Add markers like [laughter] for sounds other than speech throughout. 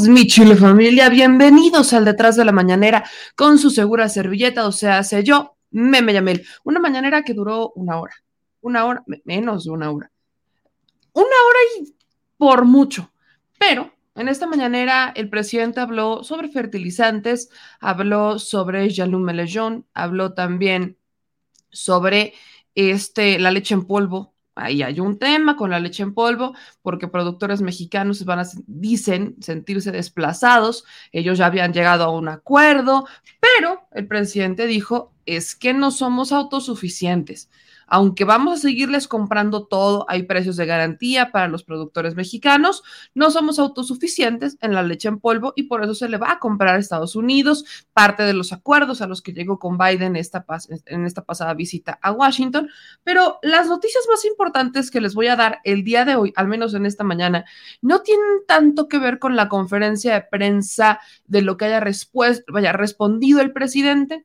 Mi chile familia. Bienvenidos al Detrás de la Mañanera con su segura servilleta, o sea, sé yo, Meme Yamel. Una mañanera que duró una hora, una hora, menos de una hora. Una hora y por mucho. Pero en esta mañanera el presidente habló sobre fertilizantes, habló sobre Melejón, habló también sobre este, la leche en polvo, ahí hay un tema con la leche en polvo, porque productores mexicanos van a, dicen sentirse desplazados, ellos ya habían llegado a un acuerdo, pero el presidente dijo, es que no somos autosuficientes aunque vamos a seguirles comprando todo, hay precios de garantía para los productores mexicanos, no somos autosuficientes en la leche en polvo y por eso se le va a comprar a Estados Unidos, parte de los acuerdos a los que llegó con Biden esta en esta pasada visita a Washington. Pero las noticias más importantes que les voy a dar el día de hoy, al menos en esta mañana, no tienen tanto que ver con la conferencia de prensa de lo que haya, haya respondido el presidente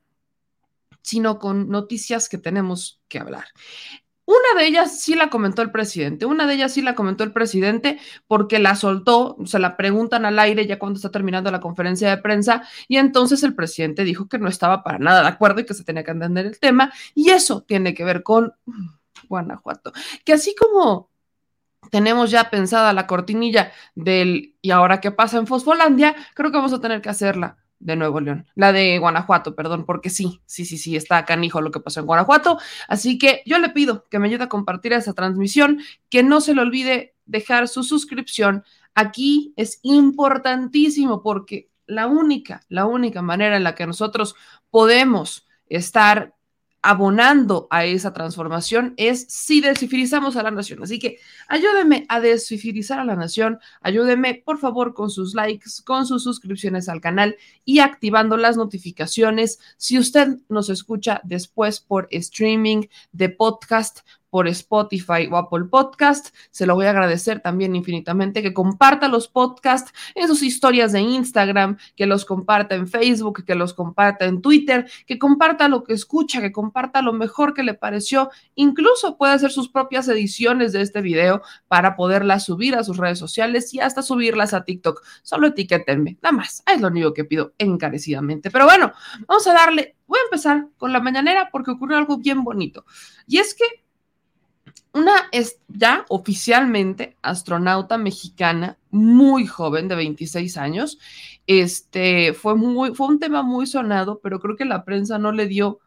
sino con noticias que tenemos que hablar. Una de ellas sí la comentó el presidente, una de ellas sí la comentó el presidente porque la soltó, se la preguntan al aire ya cuando está terminando la conferencia de prensa y entonces el presidente dijo que no estaba para nada de acuerdo y que se tenía que entender el tema y eso tiene que ver con Guanajuato, que así como tenemos ya pensada la cortinilla del y ahora qué pasa en Fosfolandia, creo que vamos a tener que hacerla de Nuevo León, la de Guanajuato, perdón, porque sí, sí, sí, sí, está canijo lo que pasó en Guanajuato. Así que yo le pido que me ayude a compartir esa transmisión, que no se le olvide dejar su suscripción. Aquí es importantísimo porque la única, la única manera en la que nosotros podemos estar abonando a esa transformación es si descifrizamos a la nación. Así que ayúdeme a descifrizar a la nación, ayúdeme por favor con sus likes, con sus suscripciones al canal y activando las notificaciones. Si usted nos escucha después por streaming de podcast, por Spotify o Apple Podcast. Se lo voy a agradecer también infinitamente que comparta los podcasts en sus historias de Instagram, que los comparta en Facebook, que los comparta en Twitter, que comparta lo que escucha, que comparta lo mejor que le pareció. Incluso puede hacer sus propias ediciones de este video para poderlas subir a sus redes sociales y hasta subirlas a TikTok. Solo etiquétenme, nada más. Es lo único que pido encarecidamente. Pero bueno, vamos a darle, voy a empezar con la mañanera porque ocurrió algo bien bonito. Y es que una es ya oficialmente astronauta mexicana, muy joven, de 26 años. Este fue muy, fue un tema muy sonado, pero creo que la prensa no le dio,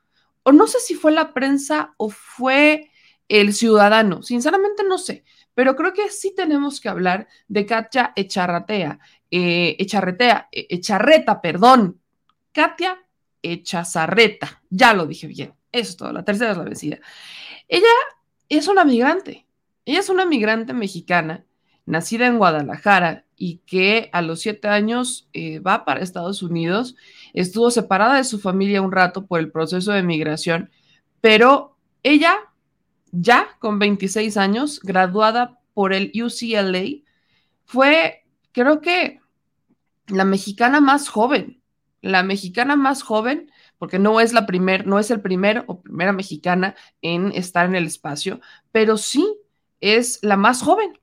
o no sé si fue la prensa o fue el ciudadano, sinceramente no sé, pero creo que sí tenemos que hablar de Katia Echarratea, eh, Echarretea, eh, Echarreta, perdón, Katia Echazarreta, ya lo dije bien, eso es todo, la tercera es la vencida. Ella es una migrante. Ella es una migrante mexicana, nacida en Guadalajara y que a los siete años eh, va para Estados Unidos. Estuvo separada de su familia un rato por el proceso de migración, pero ella, ya con 26 años, graduada por el UCLA, fue, creo que, la mexicana más joven, la mexicana más joven porque no es la primer, no es el primer o primera mexicana en estar en el espacio, pero sí es la más joven.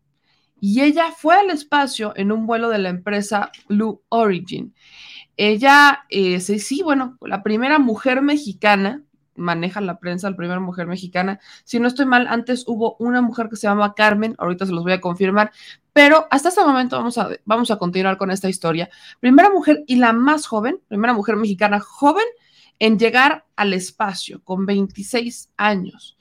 Y ella fue al espacio en un vuelo de la empresa Blue Origin. Ella, eh, sí, sí, bueno, la primera mujer mexicana, maneja la prensa, la primera mujer mexicana. Si no estoy mal, antes hubo una mujer que se llama Carmen, ahorita se los voy a confirmar, pero hasta este momento vamos a, vamos a continuar con esta historia. Primera mujer y la más joven, primera mujer mexicana joven en llegar al espacio con 26 años.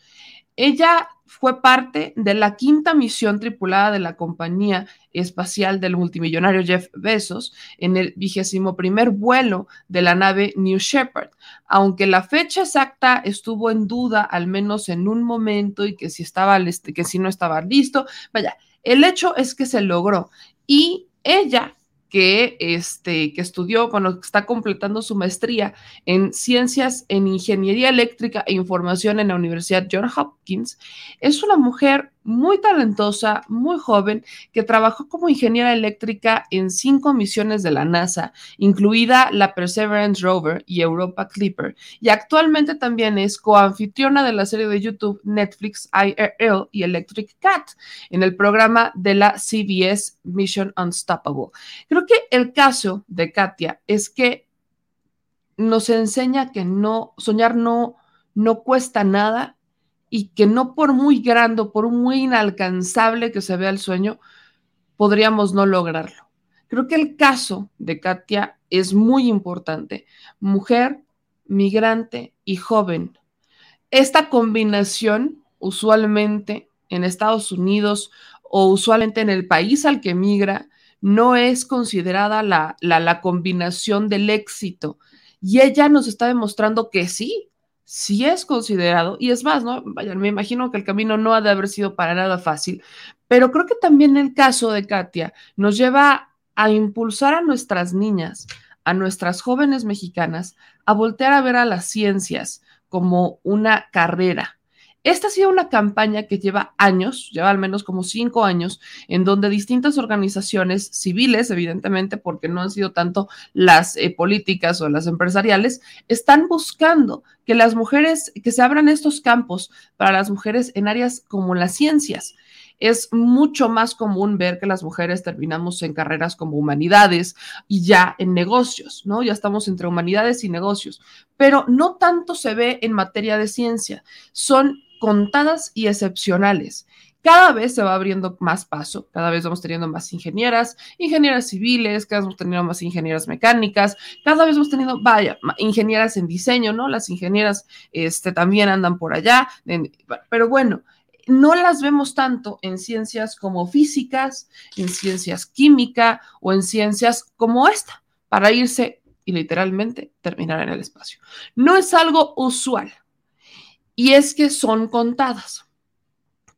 Ella fue parte de la quinta misión tripulada de la compañía espacial del multimillonario Jeff Bezos en el vigésimo primer vuelo de la nave New Shepard. Aunque la fecha exacta estuvo en duda, al menos en un momento, y que si estaba, que si no estaba listo, vaya, el hecho es que se logró. Y ella que, este, que estudió, cuando está completando su maestría en ciencias en ingeniería eléctrica e información en la Universidad John Hopkins, es una mujer muy talentosa, muy joven, que trabajó como ingeniera eléctrica en cinco misiones de la NASA, incluida la Perseverance Rover y Europa Clipper, y actualmente también es coanfitriona de la serie de YouTube Netflix IRL y Electric Cat en el programa de la CBS Mission Unstoppable. Creo que el caso de Katia es que nos enseña que no, soñar no, no cuesta nada y que no por muy grande, por muy inalcanzable que se vea el sueño, podríamos no lograrlo. Creo que el caso de Katia es muy importante. Mujer, migrante y joven. Esta combinación usualmente en Estados Unidos o usualmente en el país al que migra no es considerada la, la, la combinación del éxito. Y ella nos está demostrando que sí, si es considerado, y es más, ¿no? Vaya, me imagino que el camino no ha de haber sido para nada fácil, pero creo que también el caso de Katia nos lleva a impulsar a nuestras niñas, a nuestras jóvenes mexicanas, a voltear a ver a las ciencias como una carrera, esta ha sido una campaña que lleva años, lleva al menos como cinco años, en donde distintas organizaciones civiles, evidentemente, porque no han sido tanto las eh, políticas o las empresariales, están buscando que las mujeres, que se abran estos campos para las mujeres en áreas como las ciencias es mucho más común ver que las mujeres terminamos en carreras como humanidades y ya en negocios, ¿no? Ya estamos entre humanidades y negocios, pero no tanto se ve en materia de ciencia. Son contadas y excepcionales. Cada vez se va abriendo más paso, cada vez vamos teniendo más ingenieras, ingenieras civiles, cada vez vamos teniendo más ingenieras mecánicas, cada vez hemos tenido, vaya, ingenieras en diseño, ¿no? Las ingenieras este, también andan por allá, pero bueno, no las vemos tanto en ciencias como físicas, en ciencias química o en ciencias como esta, para irse y literalmente terminar en el espacio. No es algo usual y es que son contadas.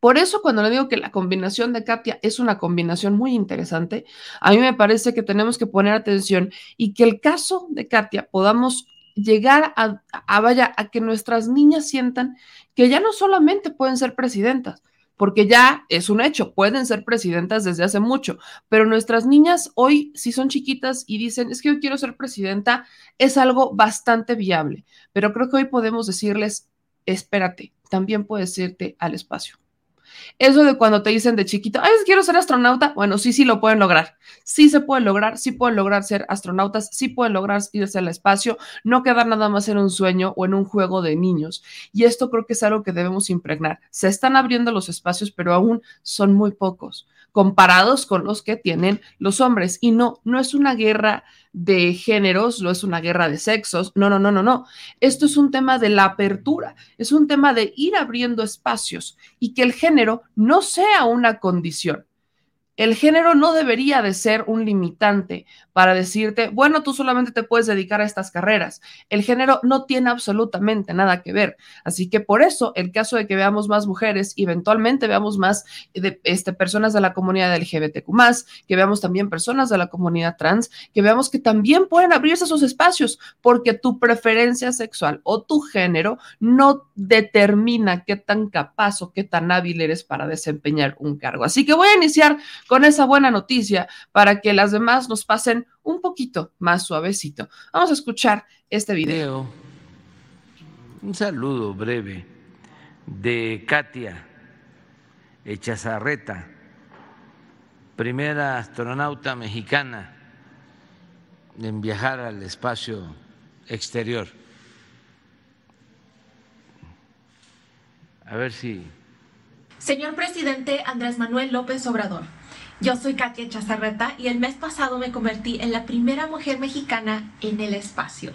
Por eso cuando le digo que la combinación de Katia es una combinación muy interesante, a mí me parece que tenemos que poner atención y que el caso de Katia podamos llegar a, vaya a que nuestras niñas sientan que ya no solamente pueden ser presidentas, porque ya es un hecho, pueden ser presidentas desde hace mucho, pero nuestras niñas hoy, si son chiquitas y dicen, es que yo quiero ser presidenta, es algo bastante viable, pero creo que hoy podemos decirles, espérate, también puedes irte al espacio. Eso de cuando te dicen de chiquito, ay, quiero ser astronauta, bueno, sí, sí lo pueden lograr. Sí se puede lograr, sí pueden lograr ser astronautas, sí pueden lograr irse al espacio, no quedar nada más en un sueño o en un juego de niños. Y esto creo que es algo que debemos impregnar. Se están abriendo los espacios, pero aún son muy pocos comparados con los que tienen los hombres. Y no, no es una guerra de géneros, no es una guerra de sexos, no, no, no, no, no. Esto es un tema de la apertura, es un tema de ir abriendo espacios y que el género no sea una condición. El género no debería de ser un limitante para decirte, bueno, tú solamente te puedes dedicar a estas carreras. El género no tiene absolutamente nada que ver. Así que por eso el caso de que veamos más mujeres eventualmente veamos más de, este, personas de la comunidad LGBTQ, que veamos también personas de la comunidad trans, que veamos que también pueden abrirse esos espacios, porque tu preferencia sexual o tu género no determina qué tan capaz o qué tan hábil eres para desempeñar un cargo. Así que voy a iniciar con esa buena noticia para que las demás nos pasen un poquito más suavecito. Vamos a escuchar este video. Un saludo breve de Katia Echazarreta, primera astronauta mexicana en viajar al espacio exterior. A ver si... Señor presidente Andrés Manuel López Obrador. Yo soy Katia Chazarreta y el mes pasado me convertí en la primera mujer mexicana en el espacio.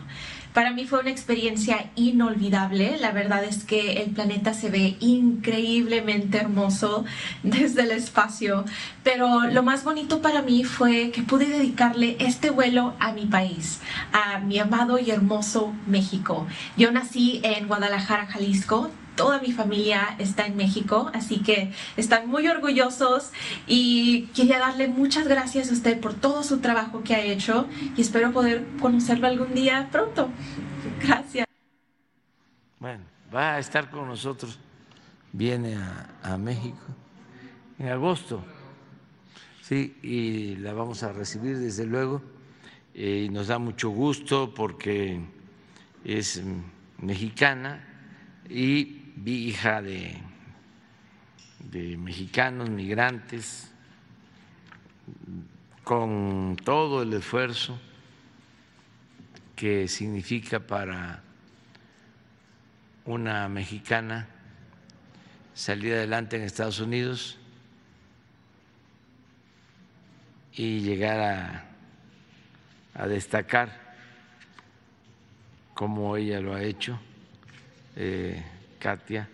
Para mí fue una experiencia inolvidable. La verdad es que el planeta se ve increíblemente hermoso [laughs] desde el espacio. Pero lo más bonito para mí fue que pude dedicarle este vuelo a mi país, a mi amado y hermoso México. Yo nací en Guadalajara, Jalisco toda mi familia está en México, así que están muy orgullosos y quería darle muchas gracias a usted por todo su trabajo que ha hecho y espero poder conocerlo algún día pronto. Gracias. Bueno, va a estar con nosotros, viene a, México en agosto, sí, y la vamos a recibir desde luego eh, nos da mucho gusto porque es mexicana y hija de, mexicanos migrantes, con todo el esfuerzo que significa para una mexicana salir adelante en Estados Unidos y llegar a, a destacar como ella lo ha hecho. Eh, Katia,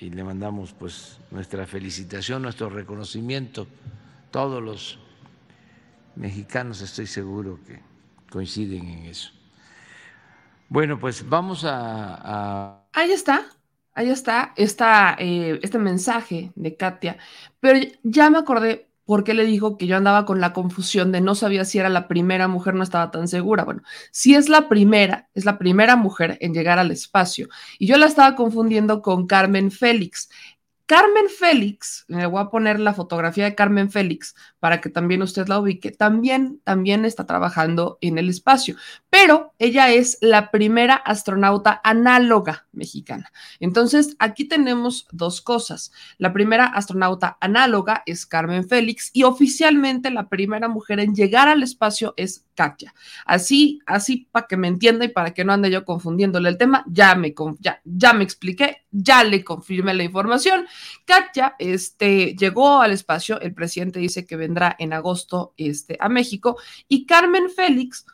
y le mandamos pues nuestra felicitación, nuestro reconocimiento. Todos los mexicanos estoy seguro que coinciden en eso. Bueno, pues vamos a... Ahí está, ahí está, está eh, este mensaje de Katia, pero ya me acordé porque le dijo que yo andaba con la confusión de no sabía si era la primera mujer, no estaba tan segura. Bueno, si es la primera, es la primera mujer en llegar al espacio. Y yo la estaba confundiendo con Carmen Félix. Carmen Félix, me voy a poner la fotografía de Carmen Félix para que también usted la ubique, también, también está trabajando en el espacio, pero ella es la primera astronauta análoga mexicana. Entonces, aquí tenemos dos cosas. La primera astronauta análoga es Carmen Félix y oficialmente la primera mujer en llegar al espacio es Katia. Así, así para que me entienda y para que no ande yo confundiéndole el tema, ya me, ya, ya me expliqué, ya le confirmé la información. Katia este, llegó al espacio, el presidente dice que vendrá en agosto este, a México y Carmen Félix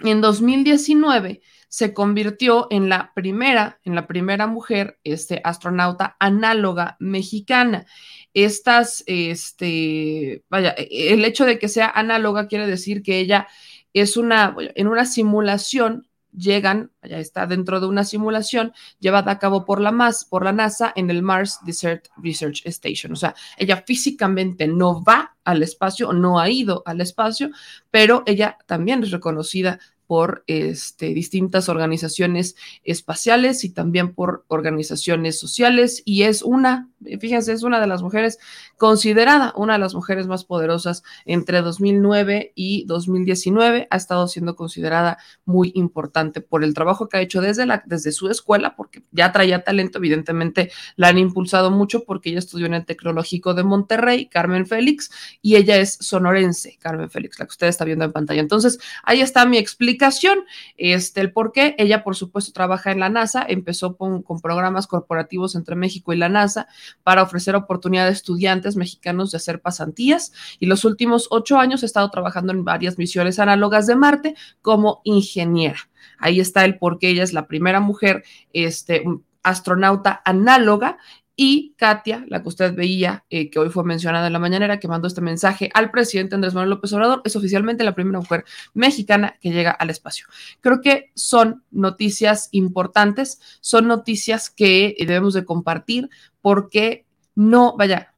en 2019 se convirtió en la primera, en la primera mujer este, astronauta análoga mexicana. Estas, este, vaya, e, el hecho de que sea análoga quiere decir que ella es una, en una simulación llegan, ya está dentro de una simulación llevada a cabo por la, MAS, por la NASA en el Mars Desert Research Station. O sea, ella físicamente no va al espacio, no ha ido al espacio, pero ella también es reconocida por este, distintas organizaciones espaciales y también por organizaciones sociales y es una, fíjense, es una de las mujeres considerada una de las mujeres más poderosas entre 2009 y 2019, ha estado siendo considerada muy importante por el trabajo que ha hecho desde, la, desde su escuela, porque ya traía talento, evidentemente la han impulsado mucho porque ella estudió en el Tecnológico de Monterrey, Carmen Félix, y ella es sonorense, Carmen Félix, la que usted está viendo en pantalla. Entonces, ahí está mi explicación, este, el por qué. Ella, por supuesto, trabaja en la NASA, empezó con, con programas corporativos entre México y la NASA para ofrecer oportunidad a estudiantes mexicanos de hacer pasantías y los últimos ocho años he estado trabajando en varias misiones análogas de Marte como ingeniera. Ahí está el por qué ella es la primera mujer este, astronauta análoga y Katia, la que usted veía, eh, que hoy fue mencionada en la mañanera, que mandó este mensaje al presidente Andrés Manuel López Obrador, es oficialmente la primera mujer mexicana que llega al espacio. Creo que son noticias importantes, son noticias que debemos de compartir porque no, vaya,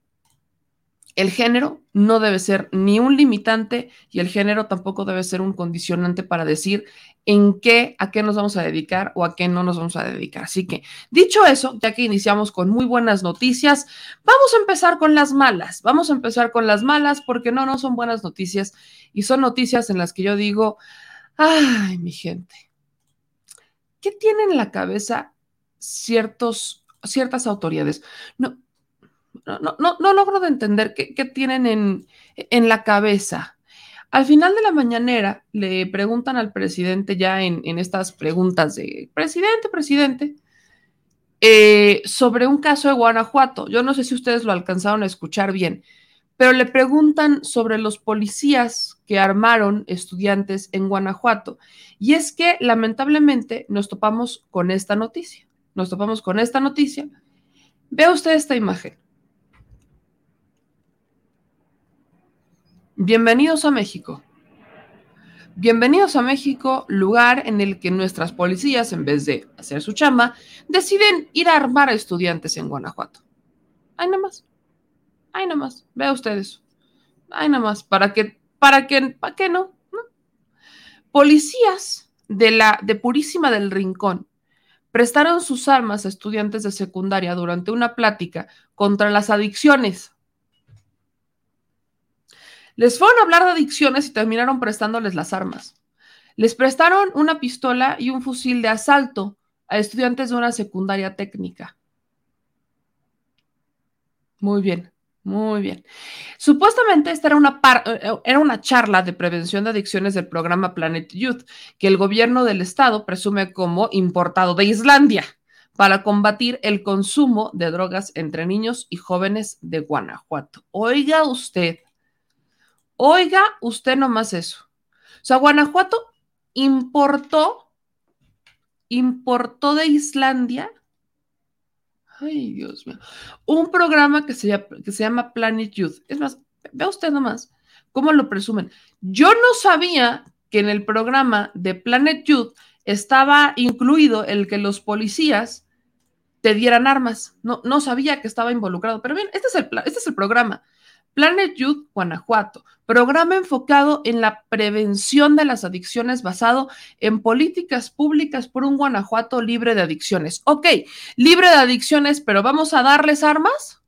el género no debe ser ni un limitante y el género tampoco debe ser un condicionante para decir en qué, a qué nos vamos a dedicar o a qué no nos vamos a dedicar. Así que, dicho eso, ya que iniciamos con muy buenas noticias, vamos a empezar con las malas. Vamos a empezar con las malas porque no, no son buenas noticias y son noticias en las que yo digo, ay, mi gente, ¿qué tienen en la cabeza ciertos, ciertas autoridades? No, no, no, no logro de entender qué, tienen en, en, la cabeza. Al final de la mañanera le preguntan al presidente ya en, en estas preguntas de presidente, presidente, eh, sobre un caso de Guanajuato. Yo no sé si ustedes lo alcanzaron a escuchar bien, pero le preguntan sobre los policías que armaron estudiantes en Guanajuato. Y es que lamentablemente nos topamos con esta noticia. Nos topamos con esta noticia. Vea usted esta imagen. Bienvenidos a México. Bienvenidos a México, lugar en el que nuestras policías, en vez de hacer su chamba, deciden ir a armar a estudiantes en Guanajuato. Ahí nada más. Ahí nada más. Vea ustedes. Ahí nada más. ¿Para qué? ¿Para qué? ¿Para qué no? Policías de la de Purísima del Rincón prestaron sus armas a estudiantes de secundaria durante una plática contra las adicciones. Les fueron a hablar de adicciones y terminaron prestándoles las armas. Les prestaron una pistola y un fusil de asalto a estudiantes de una secundaria técnica. Muy bien, muy bien. Supuestamente esta era una, eh, era una charla de prevención de adicciones del programa Planet Youth, que el gobierno del estado presume como importado de Islandia para combatir el consumo de drogas entre niños y jóvenes de Guanajuato. Oiga usted, Oiga usted nomás eso. O sea, Guanajuato importó, importó de Islandia, ay Dios mío, un programa que se, llama, que se llama Planet Youth. Es más, vea usted nomás cómo lo presumen. Yo no sabía que en el programa de Planet Youth estaba incluido el que los policías te dieran armas. No, no sabía que estaba involucrado. Pero bien, este es el, este es el programa. Planet Youth Guanajuato, programa enfocado en la prevención de las adicciones basado en políticas públicas por un Guanajuato libre de adicciones. Ok, libre de adicciones, pero vamos a darles armas.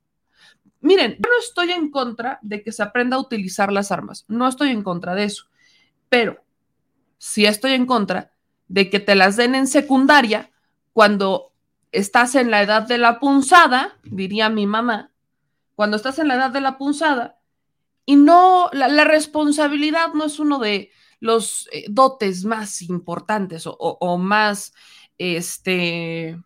Miren, yo no estoy en contra de que se aprenda a utilizar las armas, no estoy en contra de eso, pero sí estoy en contra de que te las den en secundaria cuando estás en la edad de la punzada, diría mi mamá, cuando estás en la edad de la punzada y no, la, responsabilidad no es uno de los eh, dotes más importantes o, más, este,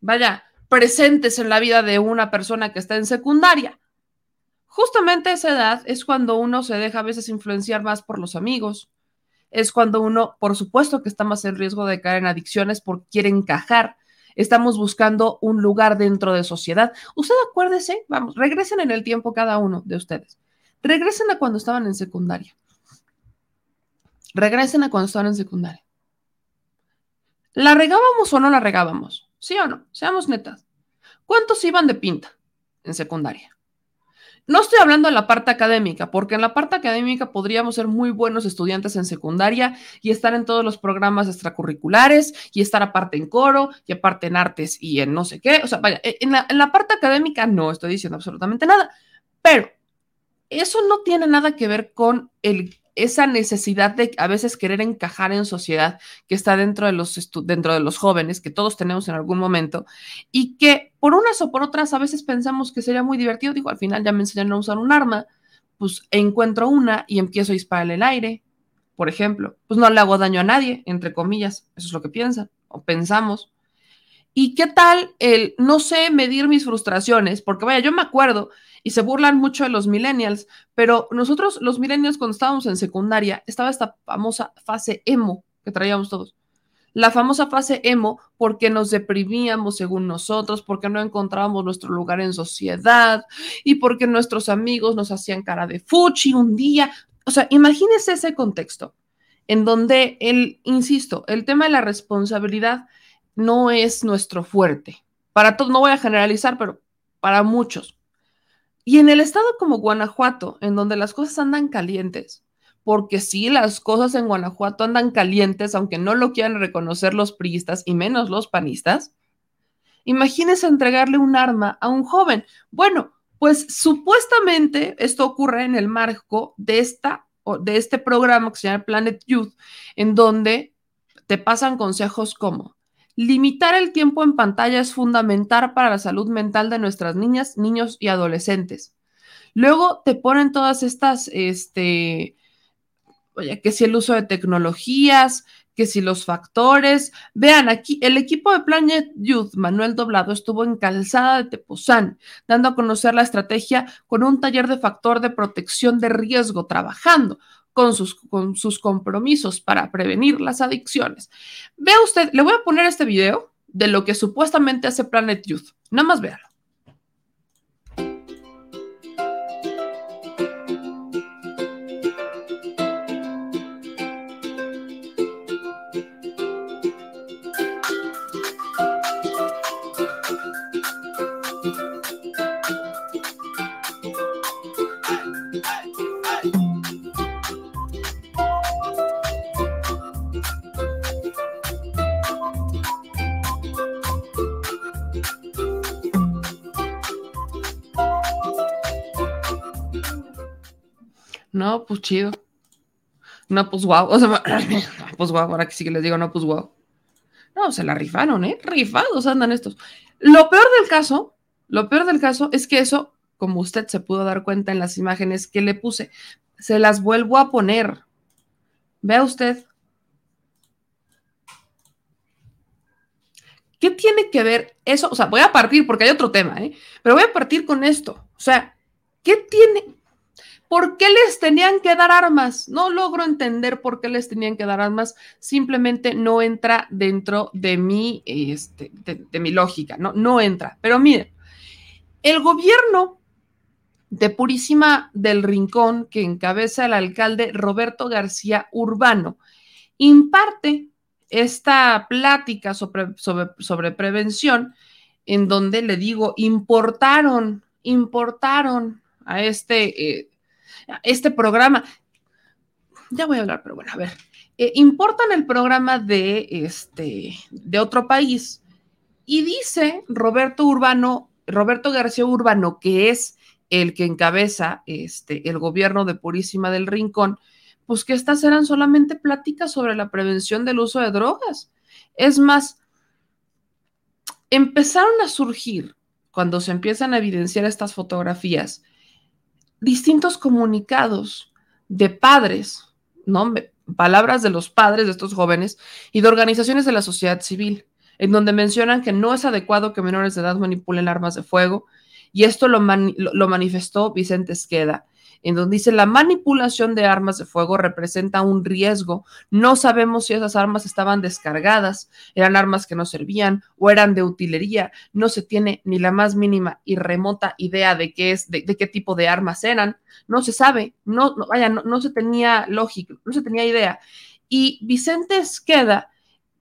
vaya, presentes en la vida de una persona que está en secundaria. Justamente esa edad es cuando uno se deja a veces influenciar más por los amigos, es cuando uno, por supuesto que está más en riesgo de caer en adicciones porque quiere encajar, Estamos buscando un lugar dentro de sociedad. Usted acuérdese, vamos, regresen en el tiempo cada uno de ustedes. Regresen a cuando estaban en secundaria. Regresen a cuando estaban en secundaria. ¿La regábamos o no la regábamos? ¿Sí o no? Seamos netas. ¿Cuántos iban de pinta en secundaria? No estoy hablando de la parte académica, porque en la parte académica podríamos ser muy buenos estudiantes en secundaria y estar en todos los programas extracurriculares y estar aparte en coro y aparte en artes y en no sé qué. O sea, vaya, en la, en la parte académica no estoy diciendo absolutamente nada, pero eso no tiene nada que ver con el esa necesidad de a veces querer encajar en sociedad que está dentro de los, dentro de los jóvenes, que todos tenemos en algún momento, y que por unas o por otras a veces pensamos que sería muy divertido, digo, al final ya me enseñaron a usar un arma, pues encuentro una y empiezo a disparar el aire, por ejemplo, pues no le hago daño a nadie, entre comillas, eso es lo que piensan o pensamos. ¿Y qué tal el no sé medir mis frustraciones? Porque vaya, yo me acuerdo y se burlan mucho de los millennials, pero nosotros los millennials cuando estábamos en secundaria estaba esta famosa fase emo que traíamos todos. La famosa fase emo porque nos deprimíamos según nosotros, porque no encontrábamos nuestro lugar en sociedad y porque nuestros amigos nos hacían cara de fuchi un día. O sea, imagínese ese contexto en donde el, insisto, el tema de la responsabilidad no es nuestro fuerte. Para todos, no voy a generalizar, pero para muchos. Y en el estado como Guanajuato, en donde las cosas andan calientes, porque sí, las cosas en Guanajuato andan calientes, aunque no lo quieran reconocer los priistas y menos los panistas, imagínese entregarle un arma a un joven. Bueno, pues supuestamente esto ocurre en el marco de, esta, de este programa que se llama Planet Youth, en donde te pasan consejos como Limitar el tiempo en pantalla es fundamental para la salud mental de nuestras niñas, niños y adolescentes. Luego te ponen todas estas, este, oye, que si el uso de tecnologías, que si los factores. Vean aquí, el equipo de Planet Youth, Manuel Doblado, estuvo en Calzada de Tepozán, dando a conocer la estrategia con un taller de factor de protección de riesgo, trabajando con sus, con sus compromisos para prevenir las adicciones. Vea usted, le voy a poner este video de lo que supuestamente hace Planet Youth. Nada más véalo. No, pues chido. No, pues guau. O sea, [clears throat] pues guau, ahora que sí que les digo, no, pues guau. No, se la rifaron, ¿eh? Rifados andan estos. Lo peor del caso, lo peor del caso es que eso, como usted se pudo dar cuenta en las imágenes que le puse, se las vuelvo a poner. Vea usted. ¿Qué tiene que ver eso? O sea, voy a partir porque hay otro tema, ¿eh? Pero voy a partir con esto. O sea, ¿qué tiene, ¿Por qué les tenían que dar armas? No logro entender por qué les tenían que dar armas. Simplemente no entra dentro de mi, este, de, mi lógica, ¿no? No entra. Pero miren, el gobierno de Purísima del Rincón, que encabeza el alcalde Roberto García Urbano, imparte esta plática sobre, sobre, prevención, en donde le digo, importaron, importaron a este eh, este programa. Ya voy a hablar, pero bueno, a ver. Eh, importan el programa de, este, de otro país y dice Roberto Urbano, Roberto García Urbano, que es el que encabeza este, el gobierno de Purísima del Rincón, pues que estas eran solamente pláticas sobre la prevención del uso de drogas. Es más, empezaron a surgir, cuando se empiezan a evidenciar estas fotografías, distintos comunicados de padres, ¿no? Palabras de los padres de estos jóvenes y de organizaciones de la sociedad civil, en donde mencionan que no es adecuado que menores de edad manipulen armas de fuego, y esto lo, lo manifestó Vicente Esqueda, en donde dice la manipulación de armas de fuego representa un riesgo. No sabemos si esas armas estaban descargadas, eran armas que no servían o eran de utilería. No se tiene ni la más mínima y remota idea de qué es, de, qué tipo de armas eran. No se sabe, no, vaya, no, no se tenía lógica, no se tenía idea. Y Vicente Esqueda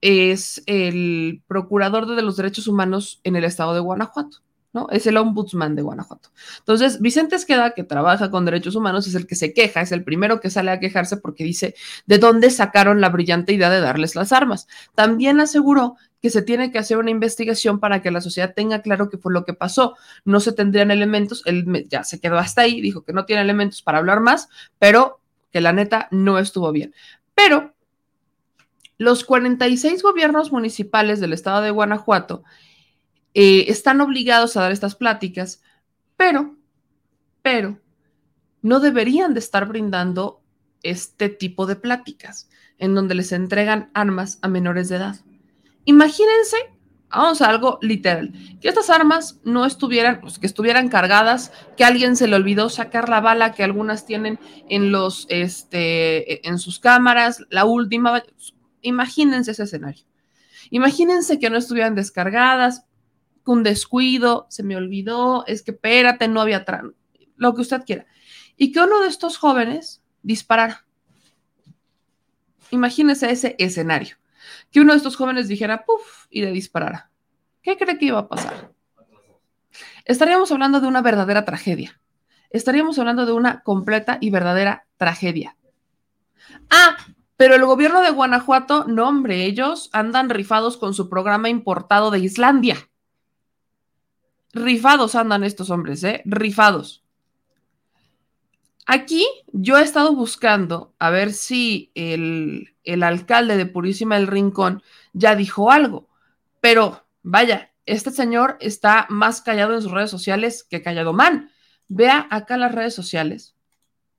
es el procurador de los derechos humanos en el estado de Guanajuato. ¿No? Es el ombudsman de Guanajuato. Entonces, Vicente Esqueda, que trabaja con derechos humanos, es el que se queja, es el primero que sale a quejarse porque dice de dónde sacaron la brillante idea de darles las armas. También aseguró que se tiene que hacer una investigación para que la sociedad tenga claro qué fue lo que pasó. No se tendrían elementos, él ya se quedó hasta ahí, dijo que no tiene elementos para hablar más, pero que la neta no estuvo bien. Pero los 46 gobiernos municipales del estado de Guanajuato eh, están obligados a dar estas pláticas, pero, pero, no deberían de estar brindando este tipo de pláticas en donde les entregan armas a menores de edad. Imagínense, vamos a algo literal, que estas armas no estuvieran, pues, que estuvieran cargadas, que alguien se le olvidó sacar la bala que algunas tienen en los, este, en sus cámaras, la última, imagínense ese escenario. Imagínense que no estuvieran descargadas, un descuido, se me olvidó, es que espérate, no había lo que usted quiera. Y que uno de estos jóvenes disparara. Imagínese ese escenario. Que uno de estos jóvenes dijera, puff, y le disparara. ¿Qué cree que iba a pasar? Estaríamos hablando de una verdadera tragedia. Estaríamos hablando de una completa y verdadera tragedia. Ah, pero el gobierno de Guanajuato, no, hombre, ellos andan rifados con su programa importado de Islandia. Rifados andan estos hombres, ¿eh? Rifados. Aquí yo he estado buscando a ver si el, el alcalde de Purísima del Rincón ya dijo algo, pero vaya, este señor está más callado en sus redes sociales que callado man. Vea acá las redes sociales.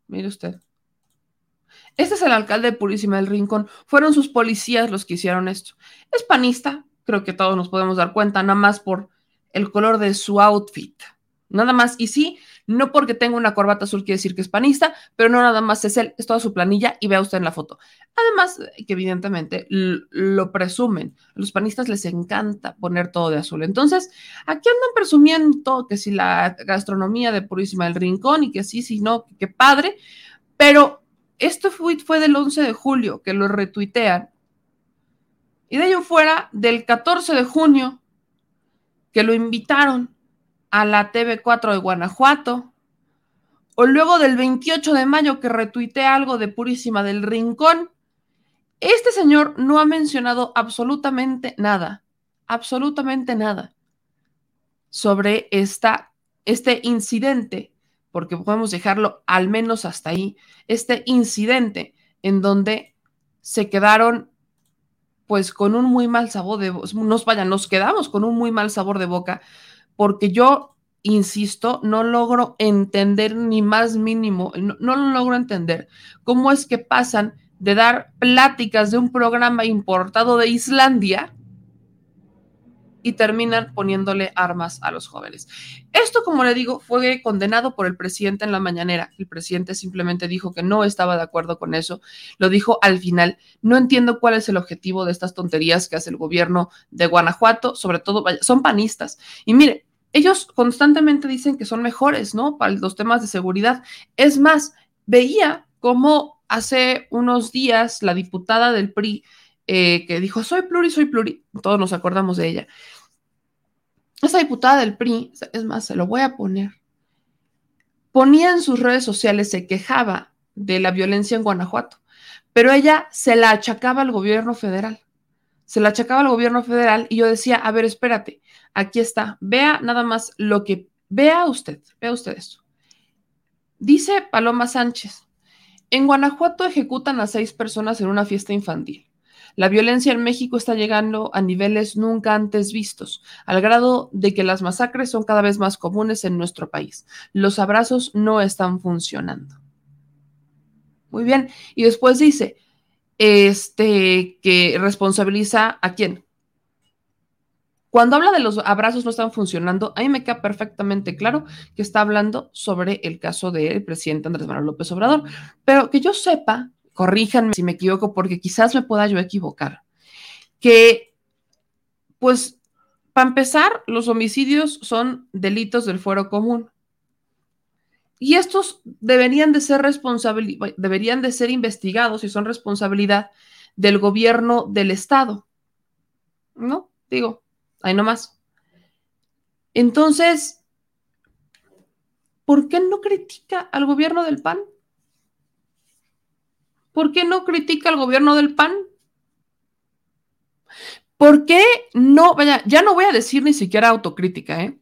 Mire usted. Este es el alcalde de Purísima del Rincón. Fueron sus policías los que hicieron esto. Es panista, creo que todos nos podemos dar cuenta, nada más por el color de su outfit. Nada más. Y sí, no porque tenga una corbata azul quiere decir que es panista, pero no nada más es él, es toda su planilla y vea usted en la foto. Además, que evidentemente lo presumen. A los panistas les encanta poner todo de azul. Entonces, aquí andan presumiendo que si la gastronomía de Purísima del Rincón y que sí, sí, no, que padre, pero esto fue, fue del 11 de julio que lo retuitean. Y de ello fuera, del 14 de junio, que lo invitaron a la TV4 de Guanajuato, o luego del 28 de mayo que retuite algo de Purísima del Rincón, este señor no ha mencionado absolutamente nada, absolutamente nada sobre esta, este incidente, porque podemos dejarlo al menos hasta ahí, este incidente en donde se quedaron pues con un muy mal sabor de nos vayan, nos quedamos con un muy mal sabor de boca porque yo, insisto, no logro entender ni más mínimo, no, lo logro entender cómo es que pasan de dar pláticas de un programa importado de Islandia y terminan poniéndole armas a los jóvenes. Esto, como le digo, fue condenado por el presidente en la mañanera. El presidente simplemente dijo que no estaba de acuerdo con eso. Lo dijo al final. No entiendo cuál es el objetivo de estas tonterías que hace el gobierno de Guanajuato, sobre todo, son panistas. Y mire, ellos constantemente dicen que son mejores, ¿no? Para los temas de seguridad. Es más, veía cómo hace unos días la diputada del PRI eh, que dijo, soy pluri, soy pluri, todos nos acordamos de ella. Esa diputada del PRI, es más, se lo voy a poner, ponía en sus redes sociales, se quejaba de la violencia en Guanajuato, pero ella se la achacaba al gobierno federal se la achacaba al gobierno federal y yo decía, a ver, espérate, aquí está, vea nada más lo que, vea usted, vea usted esto. Dice Paloma Sánchez, en Guanajuato ejecutan a seis personas en una fiesta infantil. La violencia en México está llegando a niveles nunca antes vistos, al grado de que las masacres son cada vez más comunes en nuestro país. Los abrazos no están funcionando. Muy bien. Y después dice, este, que responsabiliza a quién. Cuando habla de los abrazos no están funcionando, a mí me queda perfectamente claro que está hablando sobre el caso del presidente Andrés Manuel López Obrador. Pero que yo sepa, corríjanme si me equivoco, porque quizás me pueda yo equivocar, que, pues, para empezar, los homicidios son delitos del fuero común. Y estos deberían de ser deberían de ser investigados y son responsabilidad del gobierno del estado. ¿No? Digo, ahí nomás. Entonces, ¿por qué no critica al gobierno del PAN? ¿Por qué no critica al gobierno del PAN? ¿Por qué no, vaya, ya no voy a decir ni siquiera autocrítica, ¿eh?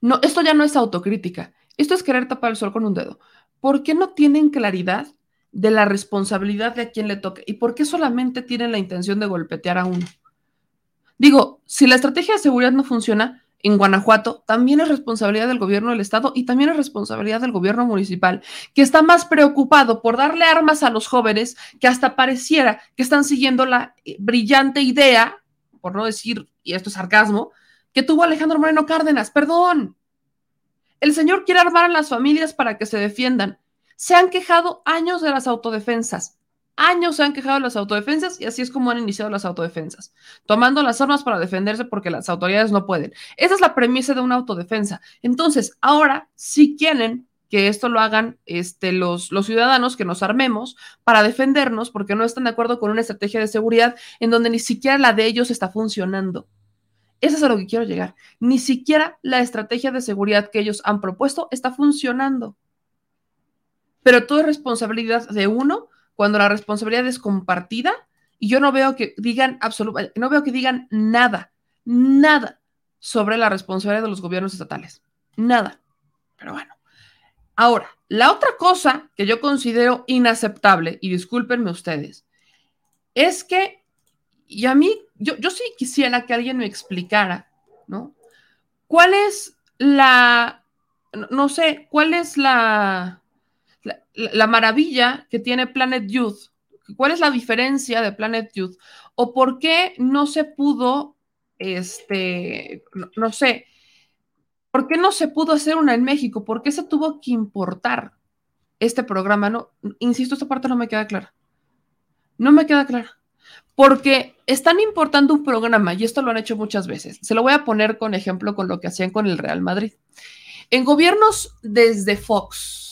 No, esto ya no es autocrítica. Esto es querer tapar el sol con un dedo. ¿Por qué no tienen claridad de la responsabilidad de a quién le toque? ¿Y por qué solamente tienen la intención de golpetear a uno? Digo, si la estrategia de seguridad no funciona en Guanajuato, también es responsabilidad del gobierno del estado y también es responsabilidad del gobierno municipal, que está más preocupado por darle armas a los jóvenes que hasta pareciera que están siguiendo la eh, brillante idea, por no decir, y esto es sarcasmo, que tuvo Alejandro Moreno Cárdenas. Perdón. El señor quiere armar a las familias para que se defiendan. Se han quejado años de las autodefensas. Años se han quejado las autodefensas y así es como han iniciado las autodefensas, tomando las armas para defenderse porque las autoridades no pueden. Esa es la premisa de una autodefensa. Entonces, ahora si quieren que esto lo hagan este, los, los ciudadanos, que nos armemos para defendernos porque no están de acuerdo con una estrategia de seguridad en donde ni siquiera la de ellos está funcionando. Eso es a lo que quiero llegar. Ni siquiera la estrategia de seguridad que ellos han propuesto está funcionando. Pero todo es responsabilidad de uno cuando la responsabilidad es compartida y yo no veo que digan absolutamente, no veo que digan nada, nada sobre la responsabilidad de los gobiernos estatales. Nada. Pero bueno. Ahora, la otra cosa que yo considero inaceptable, y discúlpenme ustedes, es que, y a mí yo, sí quisiera que alguien me explicara, ¿no? ¿Cuál es la, no sé, cuál es la, la maravilla que tiene Planet Youth. ¿Cuál es la diferencia de Planet Youth? ¿O por qué no se pudo, este, no, sé, por qué no se pudo hacer una en México? ¿Por qué se tuvo que importar este programa? No, insisto, esta parte no me queda clara. No me queda clara. Porque están importando un programa, y esto lo han hecho muchas veces. Se lo voy a poner con ejemplo con lo que hacían con el Real Madrid. En gobiernos desde Fox,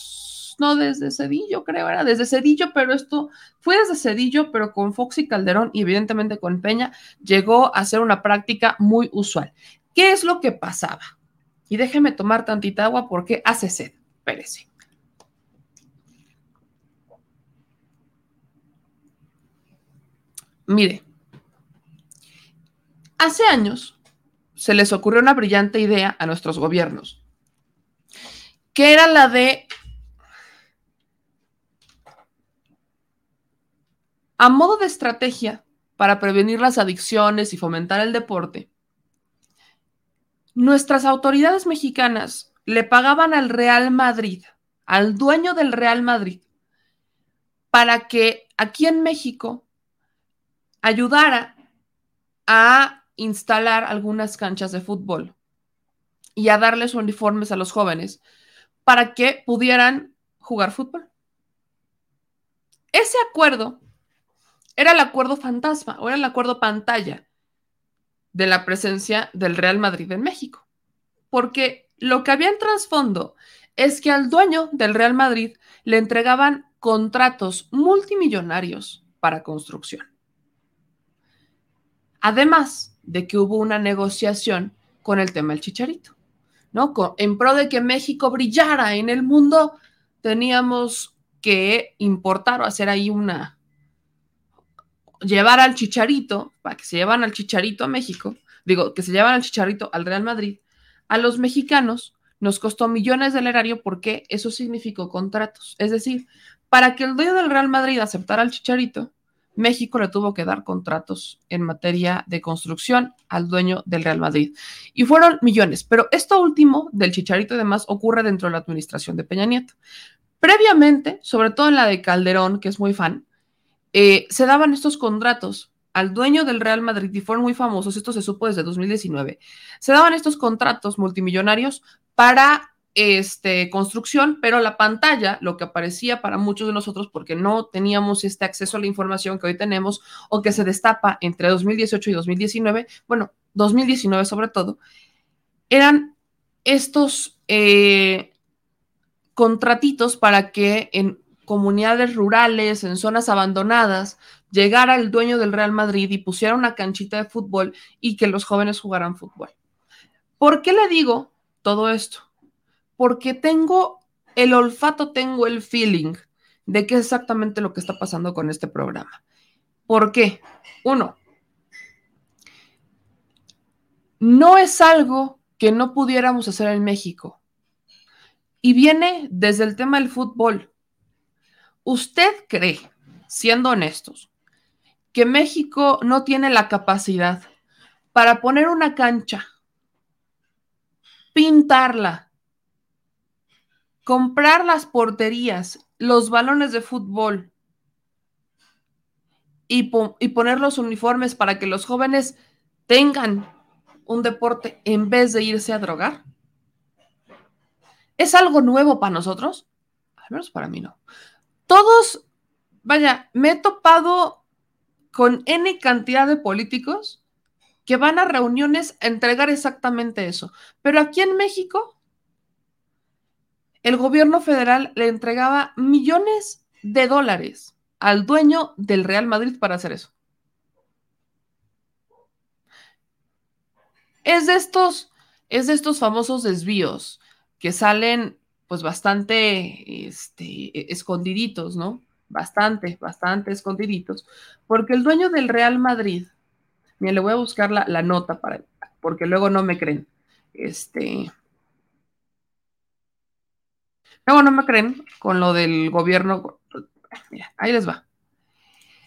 no desde Cedillo, creo, era desde Cedillo, pero esto fue desde Cedillo, pero con Fox y Calderón y evidentemente con Peña, llegó a ser una práctica muy usual. ¿Qué es lo que pasaba? Y déjeme tomar tantita agua porque hace sed, Pérez. Mire, hace años se les ocurrió una brillante idea a nuestros gobiernos que era la de, a modo de estrategia para prevenir las adicciones y fomentar el deporte, nuestras autoridades mexicanas le pagaban al Real Madrid, al dueño del Real Madrid, para que aquí en México ayudara a instalar algunas canchas de fútbol y a darles uniformes a los jóvenes para que pudieran jugar fútbol. Ese acuerdo era el acuerdo fantasma o era el acuerdo pantalla de la presencia del Real Madrid en México. Porque lo que había en trasfondo es que al dueño del Real Madrid le entregaban contratos multimillonarios para construcción. Además de que hubo una negociación con el tema del chicharito. ¿no? En pro de que México brillara en el mundo, teníamos que importar o hacer ahí una, llevar al chicharito, para que se llevan al chicharito a México, digo, que se llevan al chicharito al Real Madrid, a los mexicanos nos costó millones del erario porque eso significó contratos. Es decir, para que el dueño del Real Madrid aceptara al chicharito, México le tuvo que dar contratos en materia de construcción al dueño del Real Madrid. Y fueron millones, pero esto último del chicharito y demás ocurre dentro de la administración de Peña Nieto. Previamente, sobre todo en la de Calderón, que es muy fan, eh, se daban estos contratos al dueño del Real Madrid y fueron muy famosos, esto se supo desde 2019, se daban estos contratos multimillonarios para este, construcción, pero la pantalla, lo que aparecía para muchos de nosotros, porque no teníamos este acceso a la información que hoy tenemos o que se destapa entre 2018 y 2019, bueno, 2019 sobre todo, eran estos eh, contratitos para que en comunidades rurales, en zonas abandonadas, llegara el dueño del Real Madrid y pusiera una canchita de fútbol y que los jóvenes jugaran fútbol. ¿Por qué le digo todo esto? porque tengo el olfato, tengo el feeling de qué es exactamente lo que está pasando con este programa. ¿Por qué? Uno, no es algo que no pudiéramos hacer en México. Y viene desde el tema del fútbol. ¿Usted cree, siendo honestos, que México no tiene la capacidad para poner una cancha, pintarla, comprar las porterías, los balones de fútbol y, poner los uniformes para que los jóvenes tengan un deporte en vez de irse a drogar? ¿Es algo nuevo para nosotros? Al menos para mí no. Todos, vaya, me he topado con N cantidad de políticos que van a reuniones a entregar exactamente eso. Pero aquí en México el gobierno federal le entregaba millones de dólares al dueño del Real Madrid para hacer eso. Es de estos, es de estos famosos desvíos que salen pues bastante este, escondiditos, ¿no? Bastante, bastante escondiditos, porque el dueño del Real Madrid, mira, le voy a buscar la, la nota para, porque luego no me creen. Este, Luego no me creen con lo del gobierno. Mira, ahí les va.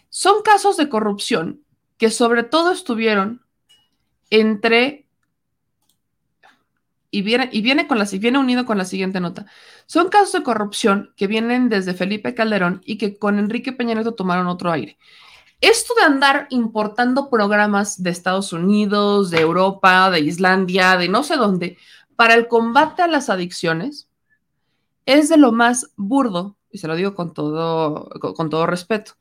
Son casos de corrupción que sobre todo estuvieron entre y viene, y viene, con la, viene unido con la siguiente nota. Son casos de corrupción que vienen desde Felipe Calderón y que con Enrique Peña Nieto tomaron otro aire. Esto de andar importando programas de Estados Unidos, de Europa, de Islandia, de no sé dónde, para el combate a las adicciones, es de lo más burdo, y se lo digo con todo, con todo respeto,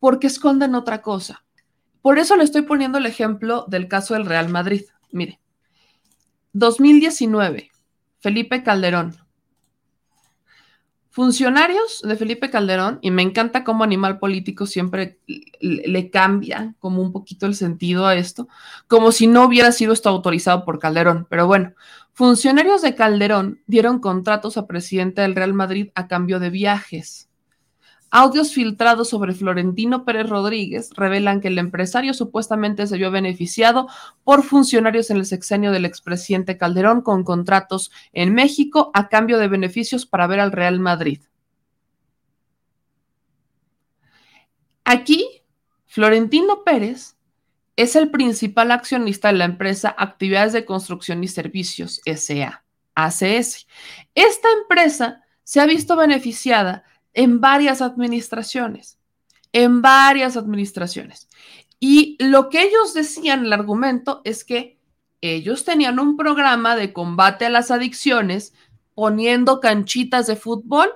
porque esconden otra cosa. Por eso le estoy poniendo el ejemplo del caso del Real Madrid. Mire, 2019, Felipe Calderón. Funcionarios de Felipe Calderón, y me encanta cómo animal político siempre le cambia como un poquito el sentido a esto, como si no hubiera sido esto autorizado por Calderón. Pero bueno, funcionarios de Calderón dieron contratos a presidente del Real Madrid a cambio de viajes. Audios filtrados sobre Florentino Pérez Rodríguez revelan que el empresario supuestamente se vio beneficiado por funcionarios en el sexenio del expresidente Calderón con contratos en México a cambio de beneficios para ver al Real Madrid. Aquí, Florentino Pérez es el principal accionista de la empresa Actividades de Construcción y Servicios, SA, ACS. Esta empresa se ha visto beneficiada en varias administraciones, en varias administraciones. Y lo que ellos decían, el argumento es que ellos tenían un programa de combate a las adicciones poniendo canchitas de fútbol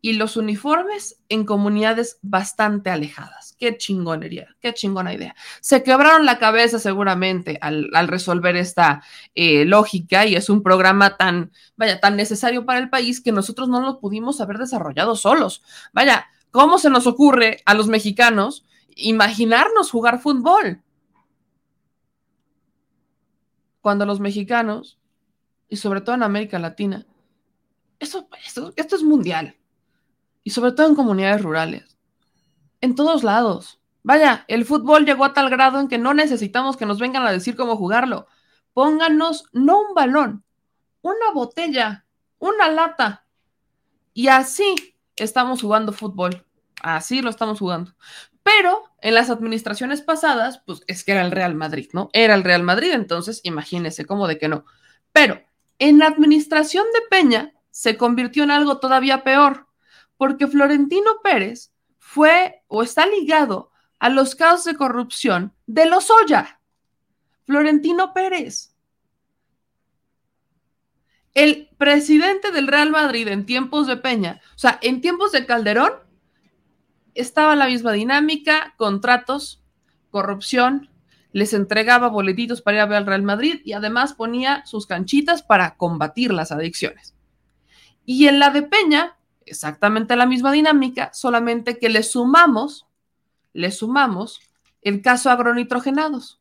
y los uniformes en comunidades bastante alejadas. Qué chingonería, qué chingona idea. Se quebraron la cabeza seguramente al, resolver esta eh, lógica y es un programa tan, vaya, tan necesario para el país que nosotros no lo pudimos haber desarrollado solos. Vaya, ¿cómo se nos ocurre a los mexicanos imaginarnos jugar fútbol? Cuando los mexicanos, y sobre todo en América Latina, esto, esto es mundial y sobre todo en comunidades rurales. En todos lados. Vaya, el fútbol llegó a tal grado en que no necesitamos que nos vengan a decir cómo jugarlo. Pónganos no un balón, una botella, una lata. Y así estamos jugando fútbol. Así lo estamos jugando. Pero en las administraciones pasadas, pues es que era el Real Madrid, ¿no? Era el Real Madrid, entonces imagínese cómo de que no. Pero en la administración de Peña se convirtió en algo todavía peor porque Florentino Pérez fue o está ligado a los casos de corrupción de los Oya. Florentino Pérez. El presidente del Real Madrid en tiempos de Peña, o sea, en tiempos de Calderón, estaba la misma dinámica, contratos, corrupción, les entregaba boletitos para ir a ver al Real Madrid y además ponía sus canchitas para combatir las adicciones. Y en la de Peña, exactamente la misma dinámica, solamente que le sumamos, le sumamos el caso agronitrogenados.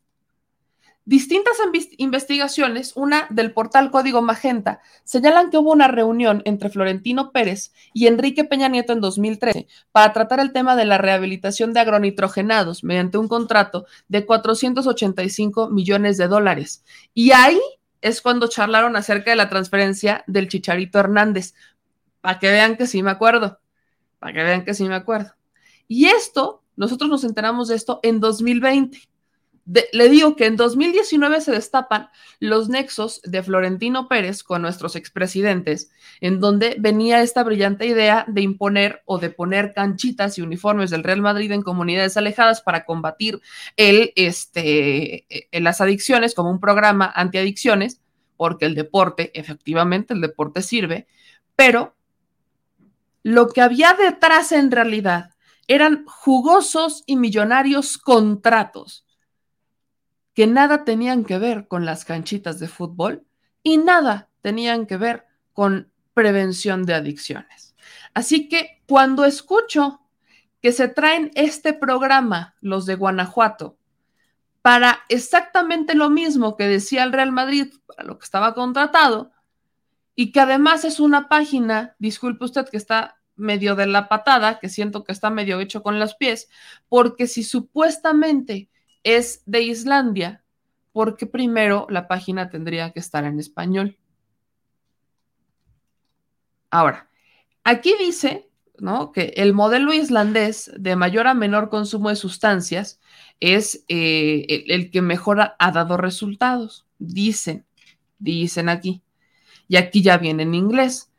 Distintas investigaciones, una del portal Código Magenta, señalan que hubo una reunión entre Florentino Pérez y Enrique Peña Nieto en 2013 para tratar el tema de la rehabilitación de agronitrogenados mediante un contrato de 485 millones de dólares. Y ahí es cuando charlaron acerca de la transferencia del Chicharito Hernández, para que vean que sí me acuerdo, para que vean que sí me acuerdo. Y esto, nosotros nos enteramos de esto en 2020. le digo que en 2019 se destapan los nexos de Florentino Pérez con nuestros expresidentes, en donde venía esta brillante idea de imponer o de poner canchitas y uniformes del Real Madrid en comunidades alejadas para combatir el, este, eh, las adicciones como un programa antiadicciones, porque el deporte, efectivamente, el deporte sirve, pero lo que había detrás en realidad eran jugosos y millonarios contratos que nada tenían que ver con las canchitas de fútbol y nada tenían que ver con prevención de adicciones. Así que cuando escucho que se traen este programa, los de Guanajuato, para exactamente lo mismo que decía el Real Madrid, para lo que estaba contratado, y que además es una página, disculpe usted que está medio de la patada, que siento que está medio hecho con los pies, porque si supuestamente es de Islandia, porque primero la página tendría que estar en español. Ahora, aquí dice ¿no? que el modelo islandés de mayor a menor consumo de sustancias es eh, el, el que mejor ha dado resultados. Dicen, dicen aquí. Y aquí ya viene en inglés,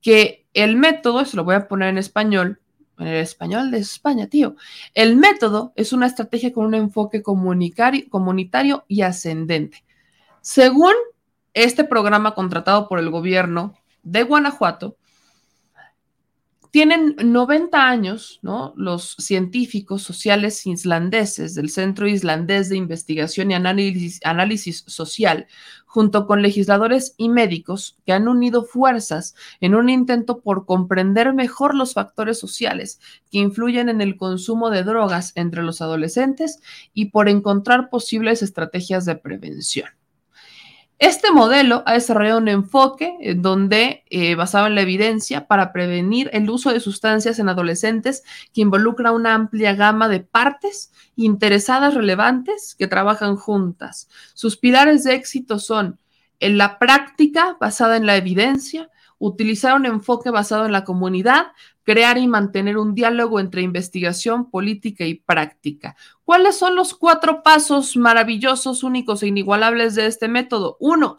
que el método, se lo voy a poner en español, en el español de España, tío, el método es una estrategia con un enfoque comunitario y ascendente. Según este programa contratado por el gobierno de Guanajuato, tienen 90 años, ¿no? Los científicos sociales islandeses del Centro Islandés de Investigación y Análisis, Análisis, Social, junto con legisladores y médicos que han unido fuerzas en un intento por comprender mejor los factores sociales que influyen en el consumo de drogas entre los adolescentes y por encontrar posibles estrategias de prevención. Este modelo ha desarrollado un enfoque en donde, eh, basado en la evidencia, para prevenir el uso de sustancias en adolescentes que involucra una amplia gama de partes interesadas relevantes que trabajan juntas. Sus pilares de éxito son en la práctica basada en la evidencia, utilizar un enfoque basado en la comunidad, crear y mantener un diálogo entre investigación, política y práctica. ¿Cuáles son los cuatro pasos maravillosos, únicos e inigualables de este método? Uno,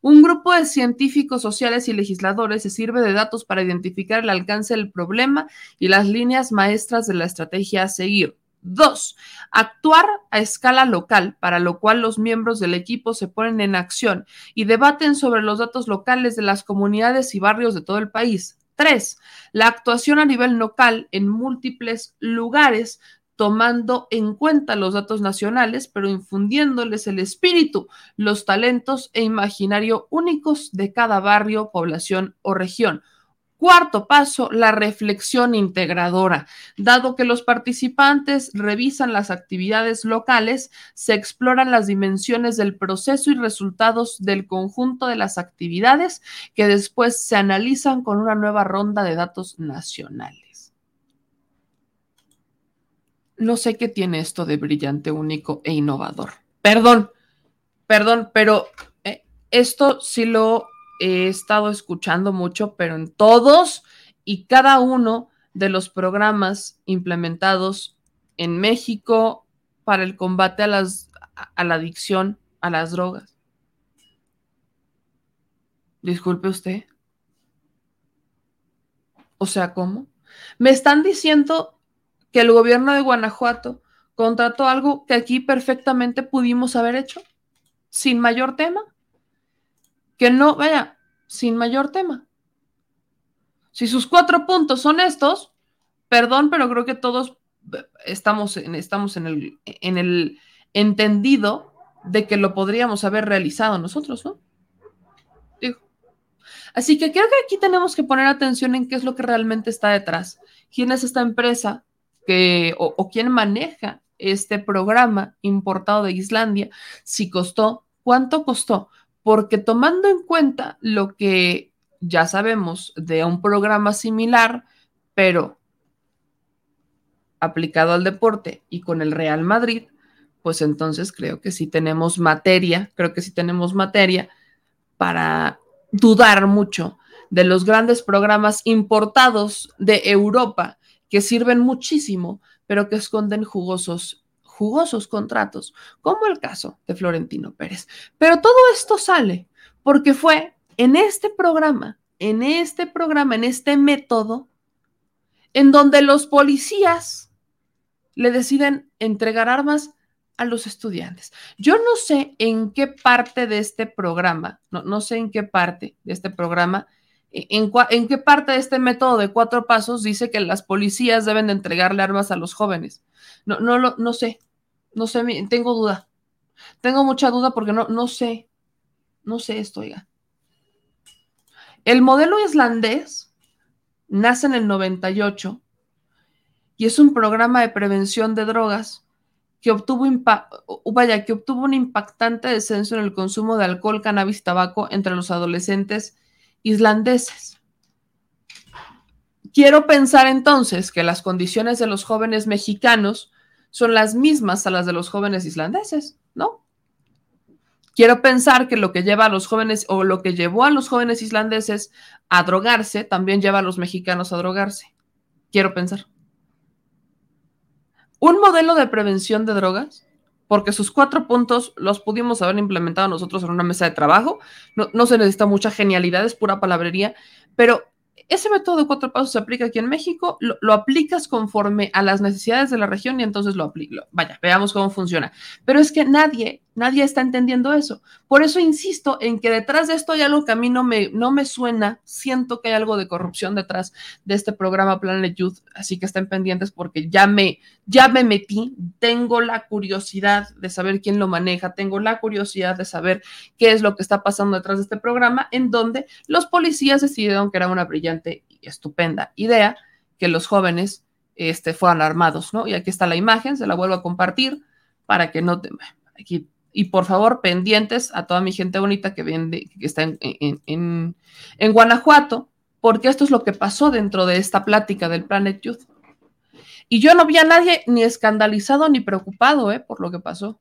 un grupo de científicos sociales y legisladores se sirve de datos para identificar el alcance del problema y las líneas maestras de la estrategia a seguir. Dos, actuar a escala local, para lo cual los miembros del equipo se ponen en acción y debaten sobre los datos locales de las comunidades y barrios de todo el país. Tres, la actuación a nivel local en múltiples lugares tomando en cuenta los datos nacionales, pero infundiéndoles el espíritu, los talentos e imaginario únicos de cada barrio, población o región. Cuarto paso, la reflexión integradora. Dado que los participantes revisan las actividades locales, se exploran las dimensiones del proceso y resultados del conjunto de las actividades que después se analizan con una nueva ronda de datos nacionales. No sé qué tiene esto de brillante, único e innovador. Perdón, perdón, pero eh, esto sí lo he estado escuchando mucho, pero en todos y cada uno de los programas implementados en México para el combate a, las, a la adicción a las drogas. Disculpe usted. O sea, ¿cómo? Me están diciendo que el gobierno de Guanajuato contrató algo que aquí perfectamente pudimos haber hecho sin mayor tema que no, vaya, sin mayor tema. Si sus cuatro puntos son estos, perdón, pero creo que todos estamos en, estamos en, el, en el entendido de que lo podríamos haber realizado nosotros, ¿no? Digo. Así que creo que aquí tenemos que poner atención en qué es lo que realmente está detrás. ¿Quién es esta empresa que, o quién maneja este programa importado de Islandia? Si costó, ¿cuánto costó? Porque tomando en cuenta lo que ya sabemos de un programa similar, pero aplicado al deporte y con el Real Madrid, pues entonces creo que sí tenemos materia, creo que sí tenemos materia para dudar mucho de los grandes programas importados de Europa que sirven muchísimo, pero que esconden jugosos jugosos contratos, como el caso de Florentino Pérez. Pero todo esto sale porque fue en este programa, en este programa, en este método, en donde los policías le deciden entregar armas a los estudiantes. Yo no sé en qué parte de este programa, no, no sé en qué parte de este programa, en, en, qué parte de este método de cuatro pasos dice que las policías deben de entregarle armas a los jóvenes. No, no, no sé, no sé, tengo duda. Tengo mucha duda porque no, no sé, no sé esto, oiga. El modelo islandés nace en el 98 y es un programa de prevención de drogas que obtuvo, vaya, que obtuvo un impactante descenso en el consumo de alcohol, cannabis y tabaco entre los adolescentes islandeses. Quiero pensar entonces que las condiciones de los jóvenes mexicanos son las mismas a las de los jóvenes islandeses, ¿no? Quiero pensar que lo que lleva a los jóvenes o lo que llevó a los jóvenes islandeses a drogarse también lleva a los mexicanos a drogarse. Quiero pensar. Un modelo de prevención de drogas porque sus cuatro puntos los pudimos haber implementado nosotros en una mesa de trabajo. No, no se necesita mucha genialidad, es pura palabrería, pero ese método de cuatro pasos se aplica aquí en México, lo, aplicas conforme a las necesidades de la región y entonces lo aplico. Vaya, veamos cómo funciona. Pero es que nadie, nadie está entendiendo eso. Por eso insisto en que detrás de esto hay algo que a mí no me, no me suena. Siento que hay algo de corrupción detrás de este programa Planet Youth, así que estén pendientes porque ya me, ya me metí, tengo la curiosidad de saber quién lo maneja, tengo la curiosidad de saber qué es lo que está pasando detrás de este programa, en donde los policías decidieron que era una brillante y estupenda idea que los jóvenes este, fueran armados, ¿no? Y aquí está la imagen, se la vuelvo a compartir para que no te... Aquí, y por favor, pendientes a toda mi gente bonita que, vende, que está en, en, en, Guanajuato, porque esto es lo que pasó dentro de esta plática del Planet Youth. Y yo no vi a nadie ni escandalizado ni preocupado ¿eh? por lo que pasó.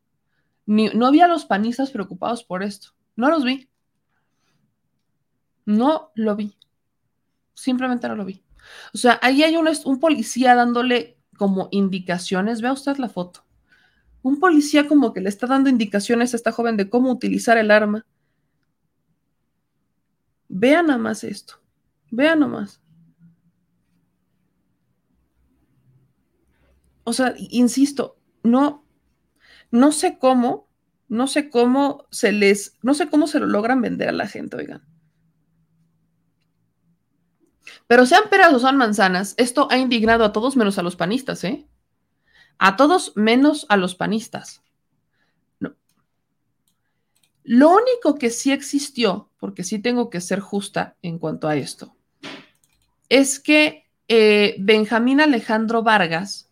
Ni, no había los panistas preocupados por esto. No los vi. No lo vi. Simplemente no lo vi. O sea, ahí hay un, un policía dándole como indicaciones. Vea usted la foto. Un policía como que le está dando indicaciones a esta joven de cómo utilizar el arma. Vea nada más esto. Vea nomás. O sea, insisto, no, no sé cómo, no sé cómo se les, no sé cómo se lo logran vender a la gente, oigan. Pero sean peras o sean manzanas, esto ha indignado a todos menos a los panistas, ¿eh? A todos menos a los panistas. No. Lo único que sí existió, porque sí tengo que ser justa en cuanto a esto, es que eh, Benjamín Alejandro Vargas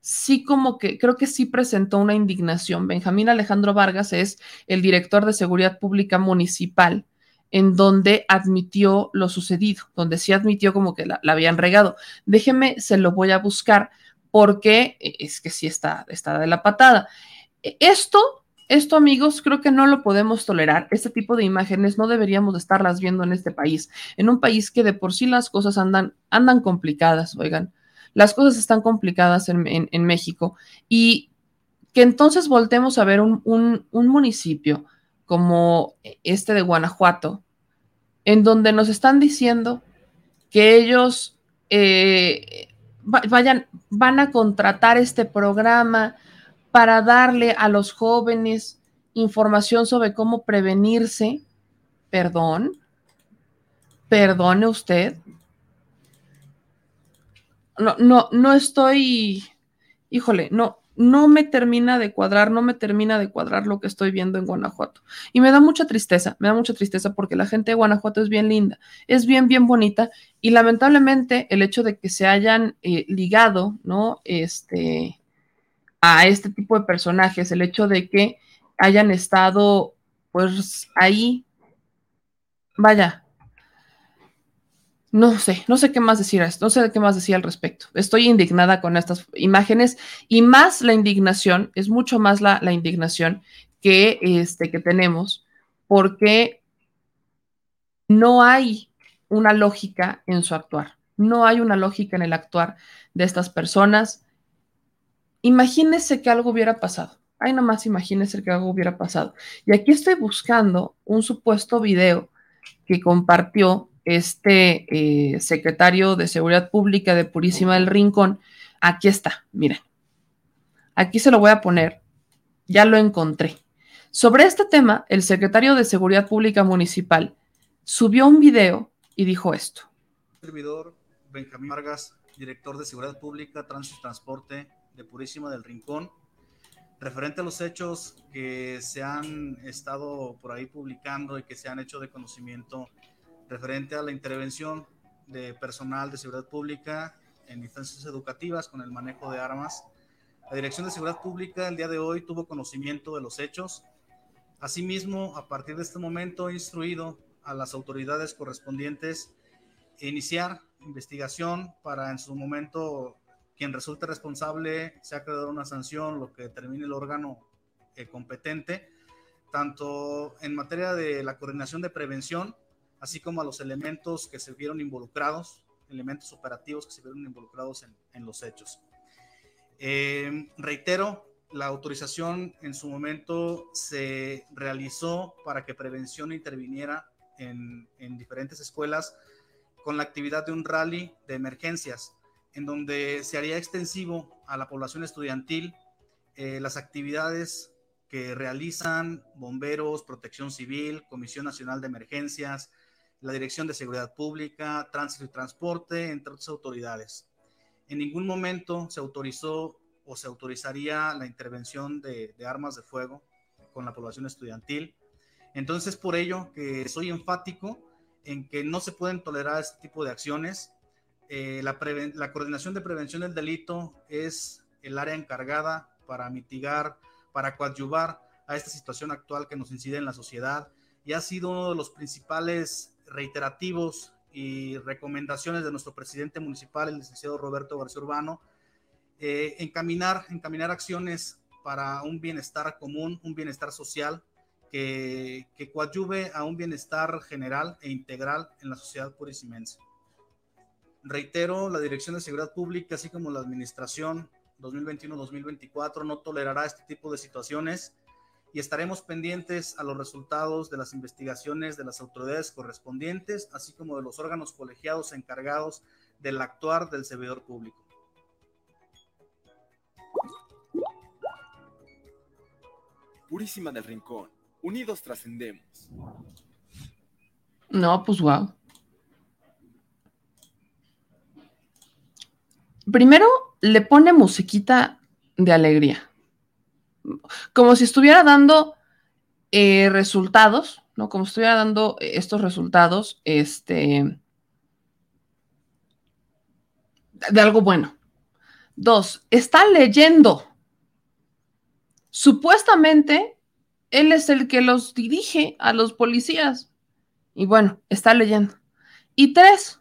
sí como que creo que sí presentó una indignación. Benjamín Alejandro Vargas es el director de Seguridad Pública Municipal en donde admitió lo sucedido, donde sí admitió como que la, habían regado. Déjeme, se lo voy a buscar porque es que sí está, está de la patada. Esto, esto amigos, creo que no lo podemos tolerar. Este tipo de imágenes no deberíamos estarlas viendo en este país, en un país que de por sí las cosas andan, andan complicadas, oigan, las cosas están complicadas en, México y que entonces voltemos a ver un, un municipio como este de Guanajuato, en donde nos están diciendo que ellos eh, vayan, van a contratar este programa para darle a los jóvenes información sobre cómo prevenirse. Perdón, perdone usted. No, no, no estoy, híjole, no, no me termina de cuadrar, no me termina de cuadrar lo que estoy viendo en Guanajuato. Y me da mucha tristeza, me da mucha tristeza porque la gente de Guanajuato es bien linda, es bien, bien bonita y lamentablemente el hecho de que se hayan eh, ligado, ¿no? Este, a este tipo de personajes, el hecho de que hayan estado, pues, ahí, vaya, no sé, no sé qué más decir no sé qué más decir al respecto. Estoy indignada con estas imágenes y más la indignación, es mucho más la, indignación que, este, que tenemos, porque no hay una lógica en su actuar, no hay una lógica en el actuar de estas personas. Imagínese que algo hubiera pasado. Ay, nomás imagínese que algo hubiera pasado. Y aquí estoy buscando un supuesto video que compartió este eh, secretario de Seguridad Pública de Purísima del Rincón. Aquí está, miren. Aquí se lo voy a poner. Ya lo encontré. Sobre este tema, el secretario de Seguridad Pública Municipal subió un video y dijo esto. Servidor Benjamín Vargas, director de Seguridad Pública, Tránsito Transporte de Purísima del Rincón. Referente a los hechos que se han estado por ahí publicando y que se han hecho de conocimiento referente a la intervención de personal de seguridad pública en instancias educativas con el manejo de armas. La Dirección de Seguridad Pública el día de hoy tuvo conocimiento de los hechos. Asimismo, a partir de este momento, he instruido a las autoridades correspondientes iniciar investigación para en su momento quien resulte responsable sea creado una sanción, lo que determine el órgano eh, competente, tanto en materia de la coordinación de prevención así como a los elementos que se vieron involucrados, elementos operativos que se vieron involucrados en, los hechos. Eh, reitero la autorización en su momento se realizó para que prevención interviniera en, en diferentes escuelas con la actividad de un rally de emergencias, en donde se haría extensivo a la población estudiantil eh, las actividades que realizan bomberos, protección civil, Comisión Nacional de Emergencias, la Dirección de Seguridad Pública, Tránsito y Transporte, entre otras autoridades. En ningún momento se autorizó o se autorizaría la intervención de, armas de fuego con la población estudiantil. Entonces, por ello que soy enfático en que no se pueden tolerar este tipo de acciones. Eh, la, la coordinación de prevención del delito es el área encargada para mitigar, para coadyuvar a esta situación actual que nos incide en la sociedad y ha sido uno de los principales reiterativos y recomendaciones de nuestro presidente municipal, el licenciado Roberto García Urbano, eh, encaminar, encaminar acciones para un bienestar común, un bienestar social que, que coadyuve a un bienestar general e integral en la sociedad purisimense. Reitero, la Dirección de Seguridad Pública, así como la Administración 2021-2024, no tolerará este tipo de situaciones y estaremos pendientes a los resultados de las investigaciones de las autoridades correspondientes, así como de los órganos colegiados encargados del actuar del servidor público. Purísima del Rincón, unidos trascendemos. No, pues wow. Primero le pone musiquita de alegría como si estuviera dando eh, resultados, ¿no? Como si estuviera dando estos resultados, este, de algo bueno. Dos, está leyendo. Supuestamente, él es el que los dirige a los policías. Y bueno, está leyendo. Y tres,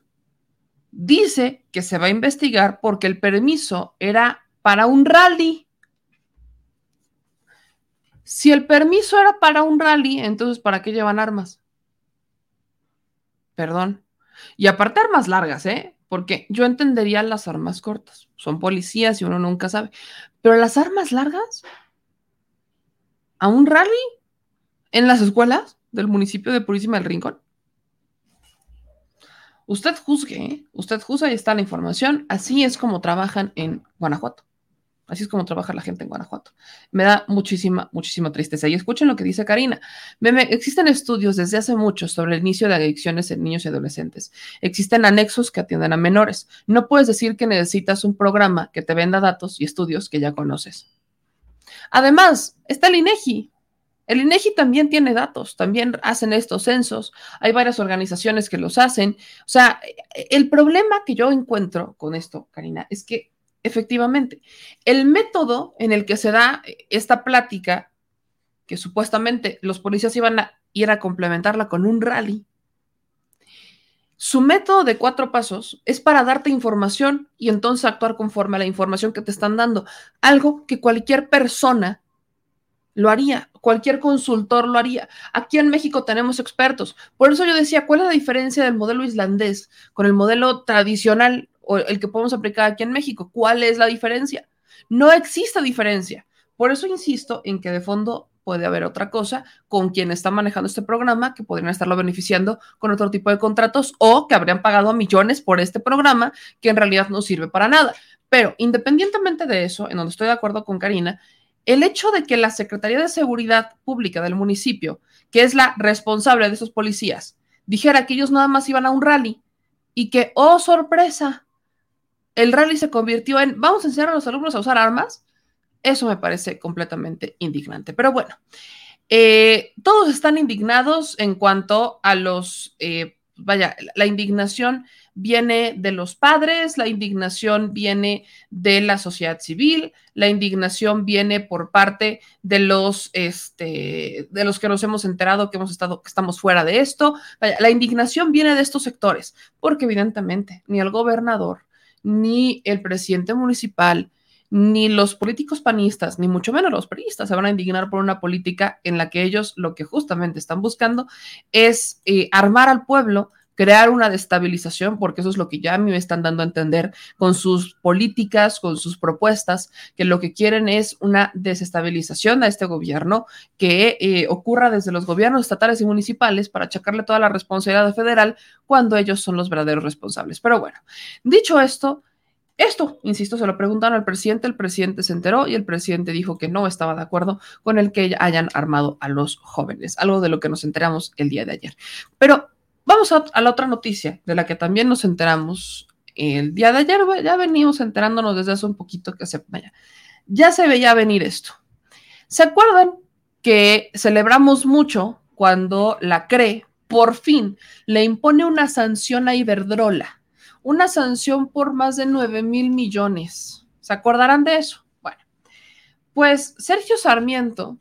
dice que se va a investigar porque el permiso era para un rally. Si el permiso era para un rally, entonces ¿para qué llevan armas? Perdón. Y aparte armas largas, ¿eh? Porque yo entendería las armas cortas. Son policías y uno nunca sabe. Pero las armas largas, ¿a un rally? ¿En las escuelas del municipio de Purísima del Rincón? Usted juzgue, ¿eh? usted juzga y está la información. Así es como trabajan en Guanajuato. Así es como trabaja la gente en Guanajuato. Me da muchísima, muchísima tristeza. Y escuchen lo que dice Karina. existen estudios desde hace mucho sobre el inicio de adicciones en niños y adolescentes. Existen anexos que atienden a menores. No puedes decir que necesitas un programa que te venda datos y estudios que ya conoces. Además, está el INEGI. El INEGI también tiene datos, también hacen estos censos. Hay varias organizaciones que los hacen. O sea, el problema que yo encuentro con esto, Karina, es que Efectivamente, el método en el que se da esta plática, que supuestamente los policías iban a ir a complementarla con un rally, su método de cuatro pasos es para darte información y entonces actuar conforme a la información que te están dando, algo que cualquier persona lo haría, cualquier consultor lo haría. Aquí en México tenemos expertos. Por eso yo decía, ¿cuál es la diferencia del modelo islandés con el modelo tradicional o el que podemos aplicar aquí en México. ¿Cuál es la diferencia? No existe diferencia. Por eso insisto en que de fondo puede haber otra cosa con quien está manejando este programa que podrían estarlo beneficiando con otro tipo de contratos o que habrían pagado millones por este programa que en realidad no sirve para nada. Pero independientemente de eso, en donde estoy de acuerdo con Karina, el hecho de que la Secretaría de Seguridad Pública del municipio, que es la responsable de esos policías, dijera que ellos nada más iban a un rally y que, oh sorpresa, el rally se convirtió en vamos a enseñar a los alumnos a usar armas, eso me parece completamente indignante. Pero bueno, eh, todos están indignados en cuanto a los, eh, vaya, la indignación viene de los padres, la indignación viene de la sociedad civil, la indignación viene por parte de los, este, de los que nos hemos enterado que hemos estado, que estamos fuera de esto. La indignación viene de estos sectores, porque evidentemente ni el gobernador, ni el presidente municipal, ni los políticos panistas, ni mucho menos los periodistas se van a indignar por una política en la que ellos lo que justamente están buscando es eh, armar al pueblo crear una destabilización, porque eso es lo que ya a mí me están dando a entender con sus políticas, con sus propuestas, que lo que quieren es una desestabilización a este gobierno que eh, ocurra desde los gobiernos estatales y municipales para achacarle toda la responsabilidad federal cuando ellos son los verdaderos responsables. Pero bueno, dicho esto, esto, insisto, se lo preguntaron al presidente, el presidente se enteró y el presidente dijo que no estaba de acuerdo con el que hayan armado a los jóvenes, algo de lo que nos enteramos el día de ayer. Pero vamos a, la otra noticia de la que también nos enteramos el día de ayer, ya venimos enterándonos desde hace un poquito que se vaya. Ya se veía venir esto. ¿Se acuerdan que celebramos mucho cuando la CRE por fin le impone una sanción a Iberdrola? una sanción por más de 9 mil millones. ¿Se acordarán de eso? Bueno, pues Sergio Sarmiento,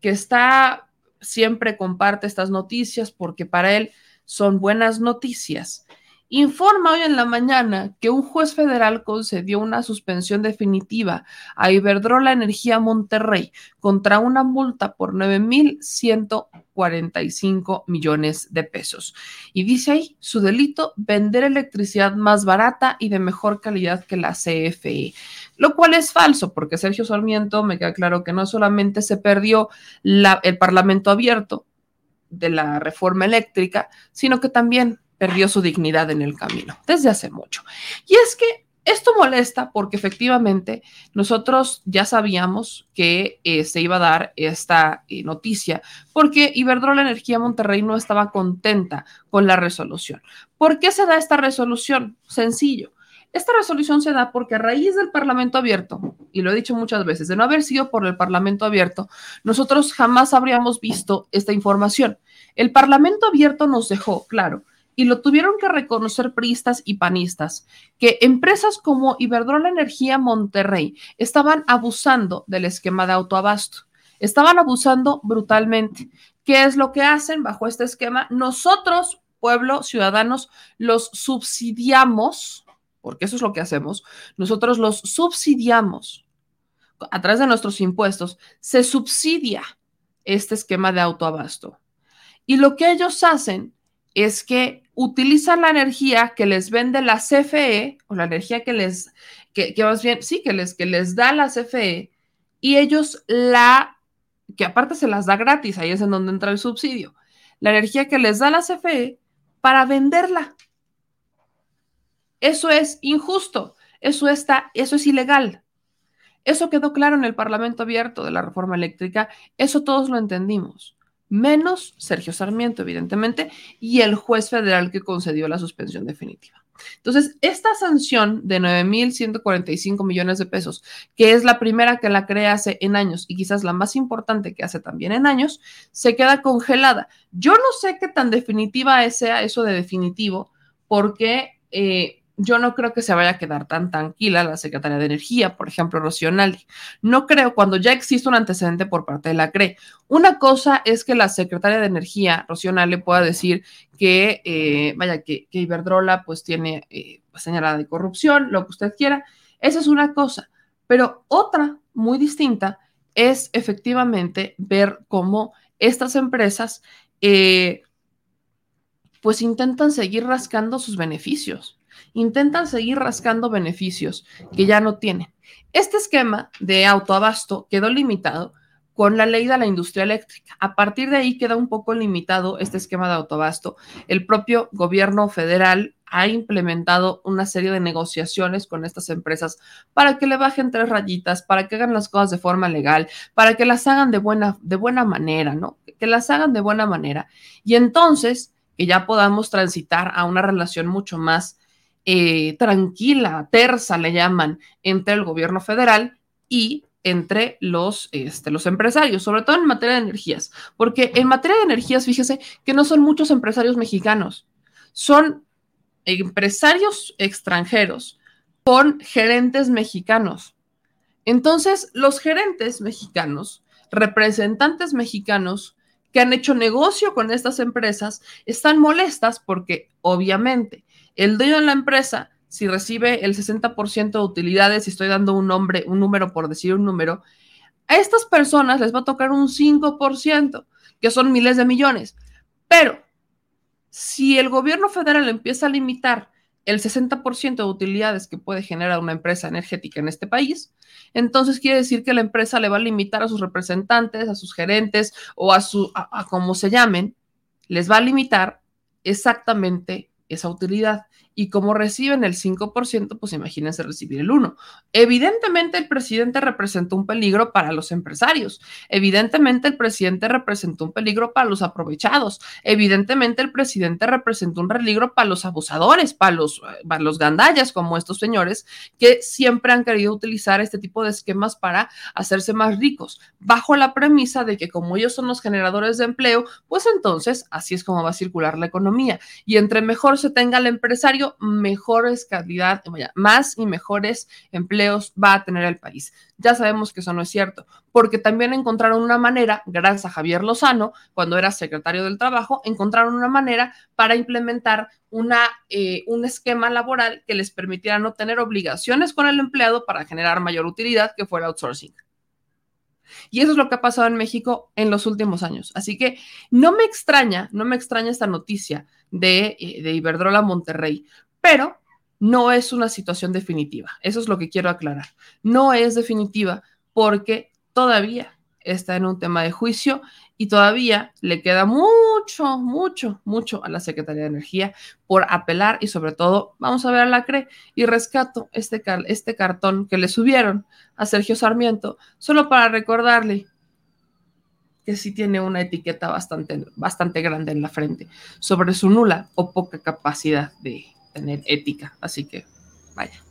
que está siempre comparte estas noticias porque para él son buenas noticias, informa hoy en la mañana que un juez federal concedió una suspensión definitiva a Iberdrola Energía Monterrey contra una multa por 9.145 millones de pesos. Y dice ahí, su delito, vender electricidad más barata y de mejor calidad que la CFE. Lo cual es falso, porque Sergio Sarmiento me queda claro que no solamente se perdió el Parlamento abierto de la reforma eléctrica, sino que también perdió su dignidad en el camino, desde hace mucho. Y es que esto molesta porque efectivamente nosotros ya sabíamos que eh, se iba a dar esta eh, noticia porque Iberdrola Energía Monterrey no estaba contenta con la resolución. ¿Por qué se da esta resolución? Sencillo. Esta resolución se da porque a raíz del Parlamento abierto, y lo he dicho muchas veces, de no haber sido por el Parlamento abierto, nosotros jamás habríamos visto esta información. El Parlamento abierto nos dejó claro y lo tuvieron que reconocer priistas y panistas, que empresas como Iberdrola Energía Monterrey estaban abusando del esquema de autoabasto, estaban abusando brutalmente. ¿Qué es lo que hacen bajo este esquema? Nosotros, pueblo, ciudadanos, los subsidiamos, porque eso es lo que hacemos, nosotros los subsidiamos a través de nuestros impuestos, se subsidia este esquema de autoabasto. Y lo que ellos hacen es que utilizan la energía que les vende la CFE o la energía que les, que, más bien, sí, que les, que les da la CFE y ellos la, que aparte se las da gratis, ahí es en donde entra el subsidio, la energía que les da la CFE para venderla. Eso es injusto, eso está, eso es ilegal. Eso quedó claro en el Parlamento abierto de la reforma eléctrica, eso todos lo entendimos menos Sergio Sarmiento, evidentemente, y el juez federal que concedió la suspensión definitiva. Entonces, esta sanción de 9.145 millones de pesos, que es la primera que la CRE hace en años y quizás la más importante que hace también en años, se queda congelada. Yo no sé qué tan definitiva sea eso de definitivo, porque eh, yo no creo que se vaya a quedar tan tranquila la Secretaría de Energía, por ejemplo, Rocío No creo cuando ya existe un antecedente por parte de la CRE. Una cosa es que la Secretaria de Energía, Rocío pueda decir que, eh, vaya, que, Iberdrola pues tiene eh, pues, señalada de corrupción, lo que usted quiera. Esa es una cosa. Pero otra muy distinta es efectivamente ver cómo estas empresas eh, pues intentan seguir rascando sus beneficios intentan seguir rascando beneficios que ya no tienen. Este esquema de autoabasto quedó limitado con la ley de la industria eléctrica. A partir de ahí queda un poco limitado este esquema de autoabasto. El propio gobierno federal ha implementado una serie de negociaciones con estas empresas para que le bajen tres rayitas, para que hagan las cosas de forma legal, para que las hagan de buena, de buena manera, ¿no? Que las hagan de buena manera. Y entonces que ya podamos transitar a una relación mucho más eh, tranquila, tersa le llaman, entre el gobierno federal y entre los, este, los empresarios, sobre todo en materia de energías, porque en materia de energías, fíjese que no son muchos empresarios mexicanos, son empresarios extranjeros con gerentes mexicanos. Entonces, los gerentes mexicanos, representantes mexicanos que han hecho negocio con estas empresas, están molestas porque obviamente el dueño de la empresa, si recibe el 60% de utilidades, y estoy dando un nombre, un número por decir un número, a estas personas les va a tocar un 5%, que son miles de millones. Pero Si el gobierno federal empieza a limitar el 60% de utilidades que puede generar una empresa energética en este país, entonces quiere decir que la empresa le va a limitar a sus representantes, a sus gerentes o a su a, como se llamen, les va a limitar exactamente esa utilidad y como reciben el 5%, pues imagínense recibir el 1%. Evidentemente el presidente representó un peligro para los empresarios, evidentemente el presidente representó un peligro para los aprovechados, evidentemente el presidente representó un peligro para los abusadores, para los, para los gandallas como estos señores que siempre han querido utilizar este tipo de esquemas para hacerse más ricos, bajo la premisa de que como ellos son los generadores de empleo, pues entonces así es como va a circular la economía. Y entre mejor se tenga el empresario, mejores calidad, más y mejores empleos va a tener el país. Ya sabemos que eso no es cierto, porque también encontraron una manera, gracias a Javier Lozano, cuando era secretario del Trabajo, encontraron una manera para implementar una, eh, un esquema laboral que les permitiera no tener obligaciones con el empleado para generar mayor utilidad, que fuera outsourcing. Y eso es lo que ha pasado en México en los últimos años. Así que no me extraña, no me extraña esta noticia de, eh, Iberdrola Monterrey, pero no es una situación definitiva. Eso es lo que quiero aclarar. No es definitiva porque todavía está en un tema de juicio y todavía le queda mucho, mucho, mucho a la Secretaría de Energía por apelar y sobre todo vamos a ver a la CRE y rescato este, este cartón que le subieron a Sergio Sarmiento solo para recordarle que sí tiene una etiqueta bastante, bastante grande en la frente sobre su nula o poca capacidad de tener ética. Así que, vaya.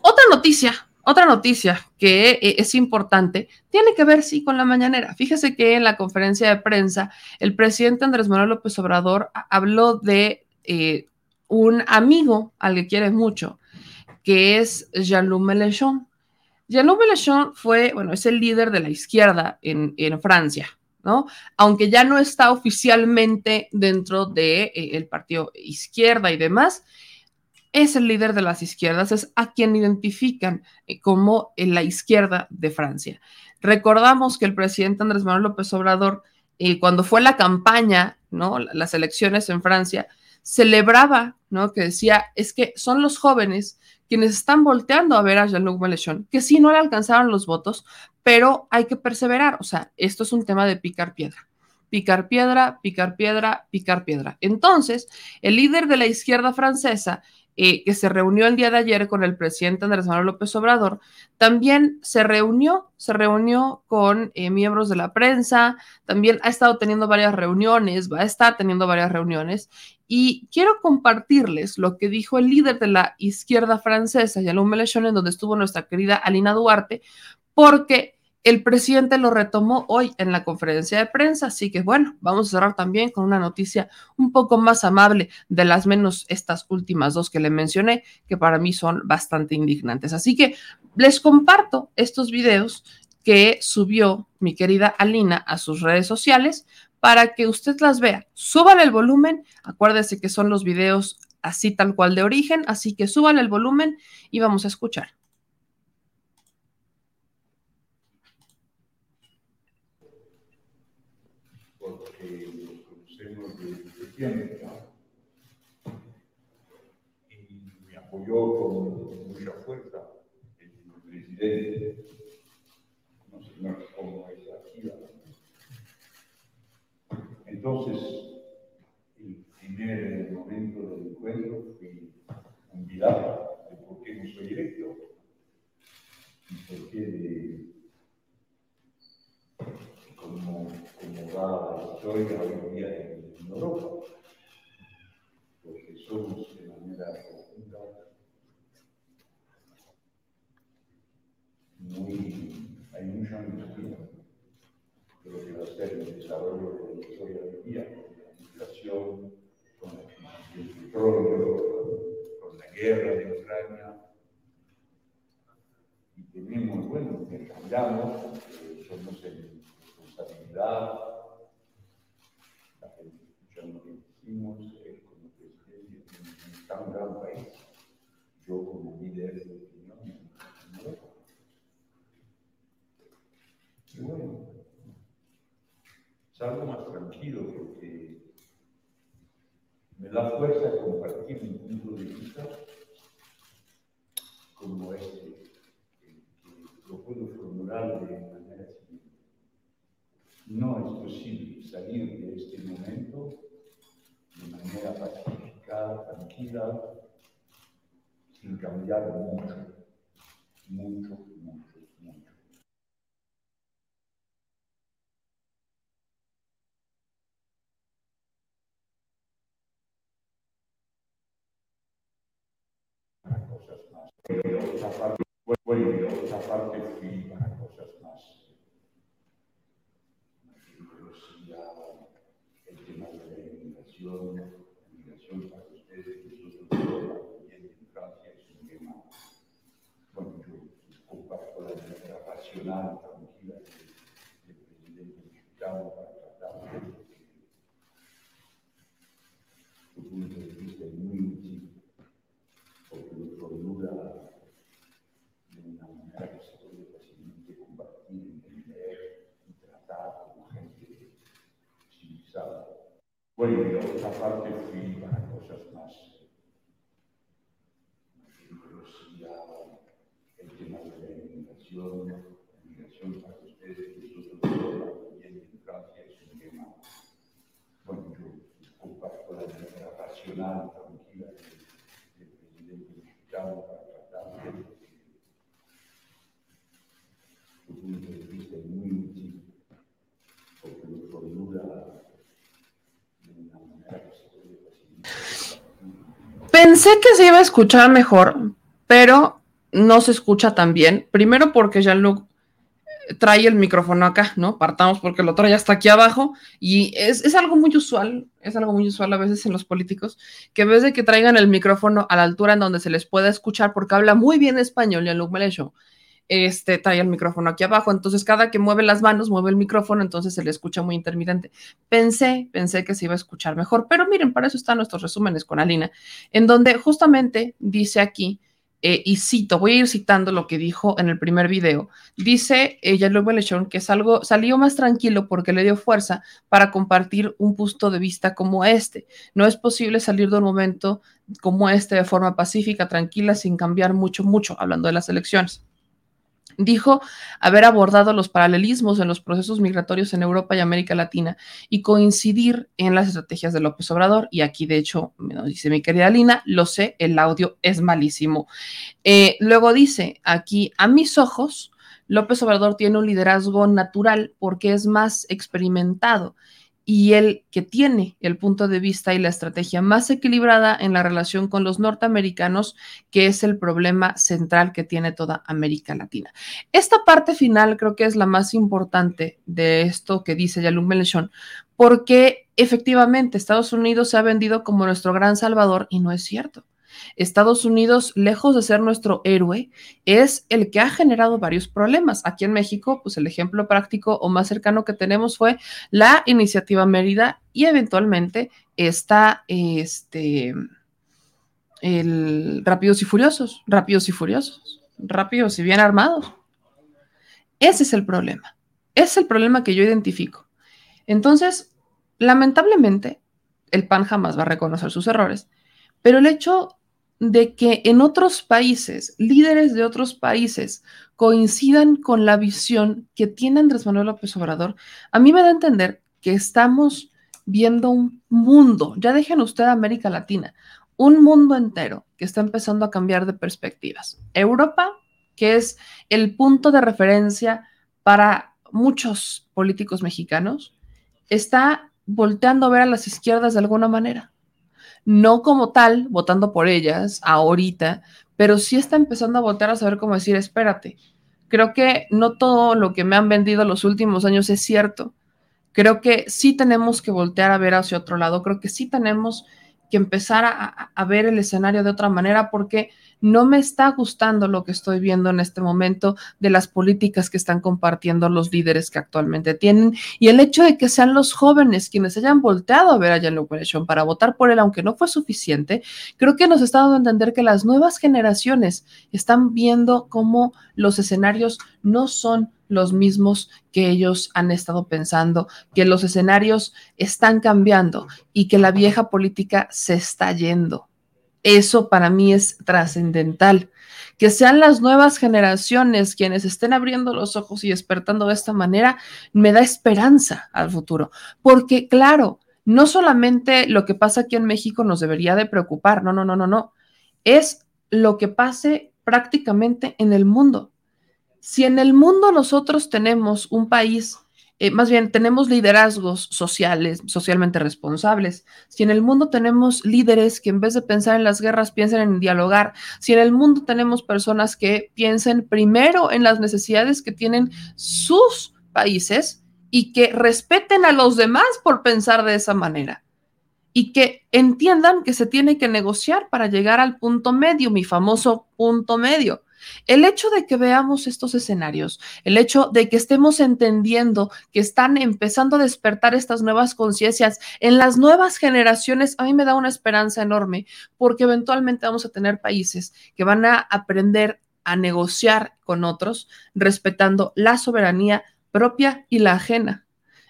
Otra noticia otra noticia que eh, es importante tiene que ver, sí, con la mañanera. Fíjese que en la conferencia de prensa, el presidente Andrés Manuel López Obrador habló de eh, un amigo al que quiere mucho, que es Jean-Luc Mélenchon. Jean-Luc Mélenchon fue, bueno, es el líder de la izquierda en, Francia, ¿no? Aunque ya no está oficialmente dentro del de, eh, partido izquierda y demás, es el líder de las izquierdas, es a quien identifican eh, como la izquierda de Francia. Recordamos que el presidente Andrés Manuel López Obrador, eh, cuando fue la campaña, ¿no? las elecciones en Francia, celebraba, ¿no? que decía, es que son los jóvenes quienes están volteando a ver a Jean-Luc Mélenchon, que sí no le alcanzaron los votos, pero hay que perseverar, o sea, esto es un tema de picar piedra picar piedra, picar piedra, picar piedra. Entonces, el líder de la izquierda francesa eh, que se reunió el día de ayer con el presidente Andrés Manuel López Obrador, también se reunió, se reunió con eh, miembros de la prensa, también ha estado teniendo varias reuniones, va a estar teniendo varias reuniones, y quiero compartirles lo que dijo el líder de la izquierda francesa, Jean-Luc Mélenchon, en donde estuvo nuestra querida Alina Duarte, porque el presidente lo retomó hoy en la conferencia de prensa, así que bueno, vamos a cerrar también con una noticia un poco más amable de las menos estas últimas dos que le mencioné, que para mí son bastante indignantes. Así que les comparto estos videos que subió mi querida Alina a sus redes sociales para que usted las vea. Suban el volumen, acuérdese que son los videos así tal cual de origen, así que suban el volumen y vamos a escuchar. Y me apoyó con mucha fuerza el presidente, no sé cómo es aquí. Entonces, el primer momento del encuentro fue un de por qué no soy electo y por qué como, como va la historia hoy día Europa somos de manera conjunta muy, hay mucha energía de lo que va a ser el desarrollo de la historia del día, con la inflación, con la crisis petróleo, con la guerra de Ucrania. Y tenemos, bueno, que cambiamos, eh, somos en responsabilidad, la gente escuchando lo que decimos, un gran país. Yo como líder de opinión. Y bueno, salgo más tranquilo porque me da fuerza compartir mi punto de vista como este, que lo puedo formular de manera siguiente. No es posible salir de este momento de manera pacífica, tranquila, sin cambiar mucho, mucho, mucho. otra parte, bueno, otra parte fui para cosas más. El tema de la inmigración para ustedes, nosotros también en Francia es un tema, bueno, yo comparto la manera racional, tranquila del presidente mexicano para tratar de su punto de vista es muy útil, porque lo formula Bueno, y otra parte fui para cosas más. Rusia, el tema de la inmigración, la inmigración para ustedes, nosotros también en Francia es un tema, bueno, yo comparto la Pensé que se iba a escuchar mejor, pero no se escucha tan bien. Primero porque Jean-Luc trae el micrófono acá, ¿no? Partamos porque el otro ya está aquí abajo y es, es, algo muy usual, es algo muy usual a veces en los políticos, que en vez de que traigan el micrófono a la altura en donde se les pueda escuchar, porque habla muy bien español Jean-Luc Mélenchon, este, trae el micrófono aquí abajo, entonces cada que mueve las manos, mueve el micrófono, entonces se le escucha muy intermitente. Pensé, pensé que se iba a escuchar mejor, pero miren, para eso están nuestros resúmenes con Alina, en donde justamente dice aquí, eh, y cito, voy a ir citando lo que dijo en el primer video, dice ella luego Lechón que es algo, salió más tranquilo porque le dio fuerza para compartir un punto de vista como este. No es posible salir de un momento como este de forma pacífica, tranquila, sin cambiar mucho, mucho, hablando de las elecciones. Dijo haber abordado los paralelismos en los procesos migratorios en Europa y América Latina y coincidir en las estrategias de López Obrador. Y aquí, de hecho, dice mi querida Lina, lo sé, el audio es malísimo. Eh, luego dice aquí, a mis ojos, López Obrador tiene un liderazgo natural porque es más experimentado y el que tiene el punto de vista y la estrategia más equilibrada en la relación con los norteamericanos, que es el problema central que tiene toda América Latina. Esta parte final creo que es la más importante de esto que dice Yalum Melechón, porque efectivamente Estados Unidos se ha vendido como nuestro gran salvador y no es cierto. Estados Unidos, lejos de ser nuestro héroe, es el que ha generado varios problemas. Aquí en México, pues el ejemplo práctico o más cercano que tenemos fue la iniciativa Mérida y eventualmente está este, el Rápidos y Furiosos, Rápidos y Furiosos, Rápidos y bien armados. Ese es el problema. Es el problema que yo identifico. Entonces, lamentablemente, el PAN jamás va a reconocer sus errores, pero el hecho de que en otros países, líderes de otros países, coincidan con la visión que tiene Andrés Manuel López Obrador, a mí me da a entender que estamos viendo un mundo, ya dejen usted América Latina, un mundo entero que está empezando a cambiar de perspectivas. Europa, que es el punto de referencia para muchos políticos mexicanos, está volteando a ver a las izquierdas de alguna manera no como tal, votando por ellas ahorita, pero sí está empezando a votar a saber cómo decir, espérate, creo que no todo lo que me han vendido los últimos años es cierto. Creo que sí tenemos que voltear a ver hacia otro lado, creo que sí tenemos que empezar a, ver el escenario de otra manera porque no me está gustando lo que estoy viendo en este momento de las políticas que están compartiendo los líderes que actualmente tienen. Y el hecho de que sean los jóvenes quienes hayan volteado a ver a Jan Operation para votar por él, aunque no fue suficiente, creo que nos está dando a entender que las nuevas generaciones están viendo cómo los escenarios no son los mismos que ellos han estado pensando, que los escenarios están cambiando y que la vieja política se está yendo. Eso para mí es trascendental. Que sean las nuevas generaciones quienes estén abriendo los ojos y despertando de esta manera, me da esperanza al futuro. Porque claro, no solamente lo que pasa aquí en México nos debería de preocupar, no, no, no, no, no. Es lo que pase prácticamente en el mundo. Si en el mundo nosotros tenemos un país, eh, más bien tenemos liderazgos sociales, socialmente responsables, si en el mundo tenemos líderes que en vez de pensar en las guerras piensan en dialogar, si en el mundo tenemos personas que piensen primero en las necesidades que tienen sus países y que respeten a los demás por pensar de esa manera y que entiendan que se tiene que negociar para llegar al punto medio, mi famoso punto medio. El hecho de que veamos estos escenarios, el hecho de que estemos entendiendo que están empezando a despertar estas nuevas conciencias en las nuevas generaciones, a mí me da una esperanza enorme, porque eventualmente vamos a tener países que van a aprender a negociar con otros, respetando la soberanía propia y la ajena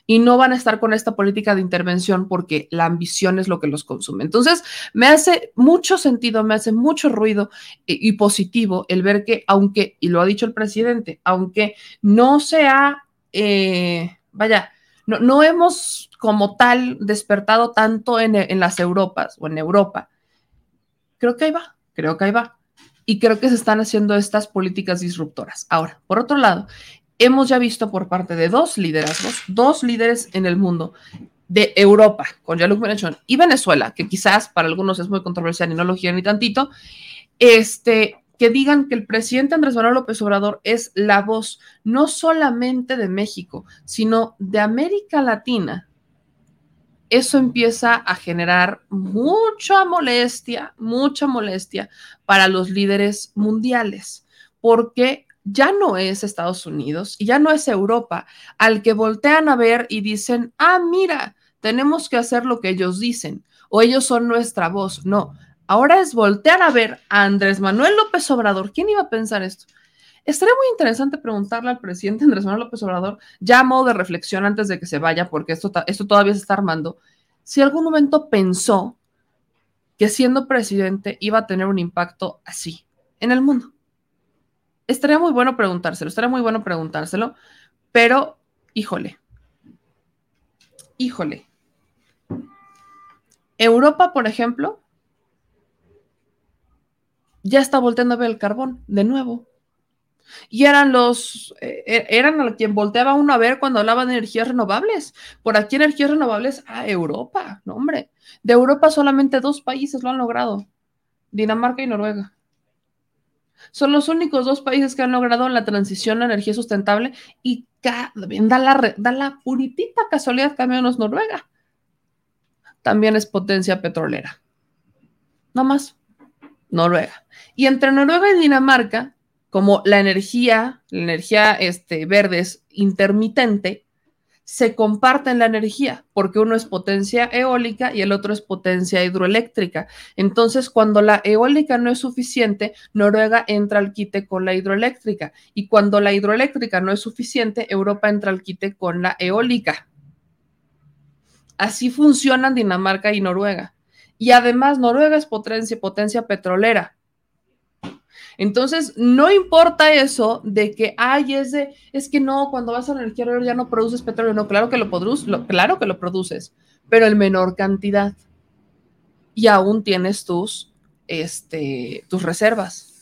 y no van a estar con esta política de intervención porque la ambición es lo que los consume. Entonces, me hace mucho sentido, me hace mucho ruido y, positivo el ver que, aunque, y lo ha dicho el presidente, aunque no sea, eh, vaya, no, no, hemos como tal despertado tanto en, en las Europas o en Europa, creo que ahí va, creo que ahí va. Y creo que se están haciendo estas políticas disruptoras. Ahora, por otro lado, hemos ya visto por parte de dos liderazgos, dos líderes en el mundo de Europa, con Jean-Luc Mélenchon y Venezuela, que quizás para algunos es muy controversial y no lo quieren ni tantito, este, que digan que el presidente Andrés Manuel López Obrador es la voz no solamente de México, sino de América Latina. Eso empieza a generar mucha molestia, mucha molestia para los líderes mundiales, porque ya no es Estados Unidos y ya no es Europa, al que voltean a ver y dicen, ah, mira, tenemos que hacer lo que ellos dicen o ellos son nuestra voz. No, ahora es voltear a ver a Andrés Manuel López Obrador. ¿Quién iba a pensar esto? Estaría muy interesante preguntarle al presidente Andrés Manuel López Obrador, ya a modo de reflexión antes de que se vaya, porque esto, esto todavía se está armando, si algún momento pensó que siendo presidente iba a tener un impacto así en el mundo estaría muy bueno preguntárselo, estaría muy bueno preguntárselo, pero híjole, híjole. Europa, por ejemplo, ya está volteando a ver el carbón de nuevo. Y eran los, eh, eh, eran a quien volteaba uno a ver cuando hablaban de energías renovables. Por aquí energías renovables, a Europa, no hombre. De Europa solamente dos países lo han logrado, Dinamarca y Noruega. Son los únicos dos países que han logrado la transición a energía sustentable y da la, da la puritita casualidad que menos Noruega. También es potencia petrolera. No más. Noruega. Y entre Noruega y Dinamarca, como la energía, la energía este, verde es intermitente, se comparten la energía, porque uno es potencia eólica y el otro es potencia hidroeléctrica. Entonces, cuando la eólica no es suficiente, Noruega entra al quite con la hidroeléctrica. Y cuando la hidroeléctrica no es suficiente, Europa entra al quite con la eólica. Así funcionan Dinamarca y Noruega. Y además, Noruega es potencia, potencia petrolera. Entonces, no importa eso de que, ay, es de, es que no, cuando vas a la energía ya no produces petróleo. No, claro que lo, produces, claro que lo produces, pero en menor cantidad. Y aún tienes tus, este, tus reservas.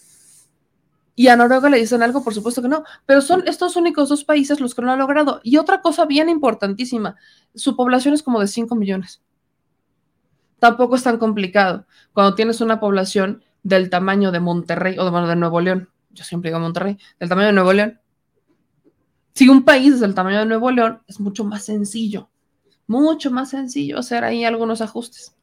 Y a Noruega le dicen algo, por supuesto que no, pero son estos únicos dos países los que no lo han logrado. Y otra cosa bien importantísima, su población es como de 5 millones. Tampoco es tan complicado. Cuando tienes una población del tamaño de Monterrey o de, de Nuevo León, yo siempre digo Monterrey, del tamaño de Nuevo León. Si un país es del tamaño de Nuevo León, es mucho más sencillo, mucho más sencillo hacer ahí algunos ajustes.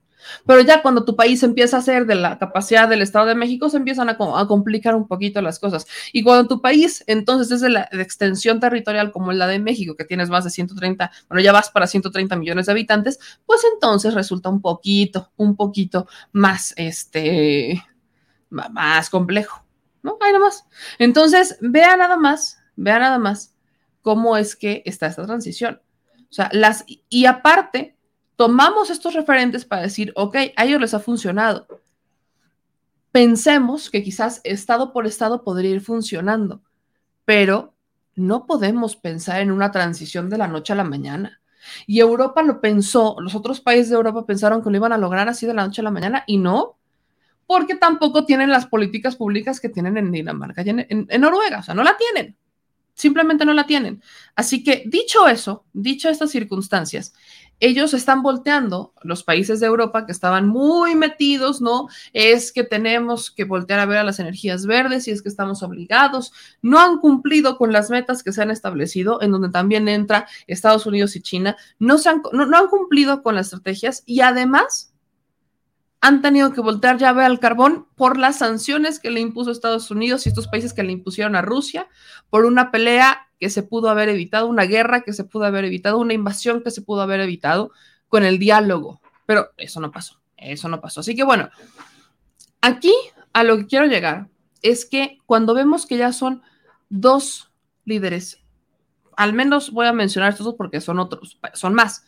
Pero ya cuando tu país empieza a ser de la capacidad del Estado de México, se empiezan a, complicar un poquito las cosas. Y cuando tu país entonces es de la extensión territorial como la de México, que tienes más de 130, bueno, ya vas para 130 millones de habitantes, pues entonces resulta un poquito, un poquito más, este, más complejo, ¿no? Ahí nada más. Entonces, vea nada más, vea nada más cómo es que está esta transición. O sea, las, y aparte, tomamos estos referentes para decir, ok, a ellos les ha funcionado. Pensemos que quizás estado por estado podría ir funcionando, pero no podemos pensar en una transición de la noche a la mañana. Y Europa lo pensó, los otros países de Europa pensaron que lo iban a lograr así de la noche a la mañana y no, porque tampoco tienen las políticas públicas que tienen en Dinamarca y en, en Noruega, o sea, no la tienen. Simplemente no la tienen. Así que, dicho eso, dicho estas circunstancias, ellos están volteando, los países de Europa que estaban muy metidos, ¿no? Es que tenemos que voltear a ver a las energías verdes y es que estamos obligados. No han cumplido con las metas que se han establecido, en donde también entra Estados Unidos y China. No, se han, no, no han cumplido con las estrategias y además han tenido que a ver al carbón por las sanciones que le impuso Estados Unidos y estos países que le impusieron a Rusia, por una pelea que se pudo haber evitado, una guerra que se pudo haber evitado, una invasión que se pudo haber evitado con el diálogo. Pero eso no pasó, eso no pasó. Así que bueno, aquí a lo que quiero llegar es que cuando vemos que ya son dos líderes, al menos voy a mencionar estos dos porque son otros, son más,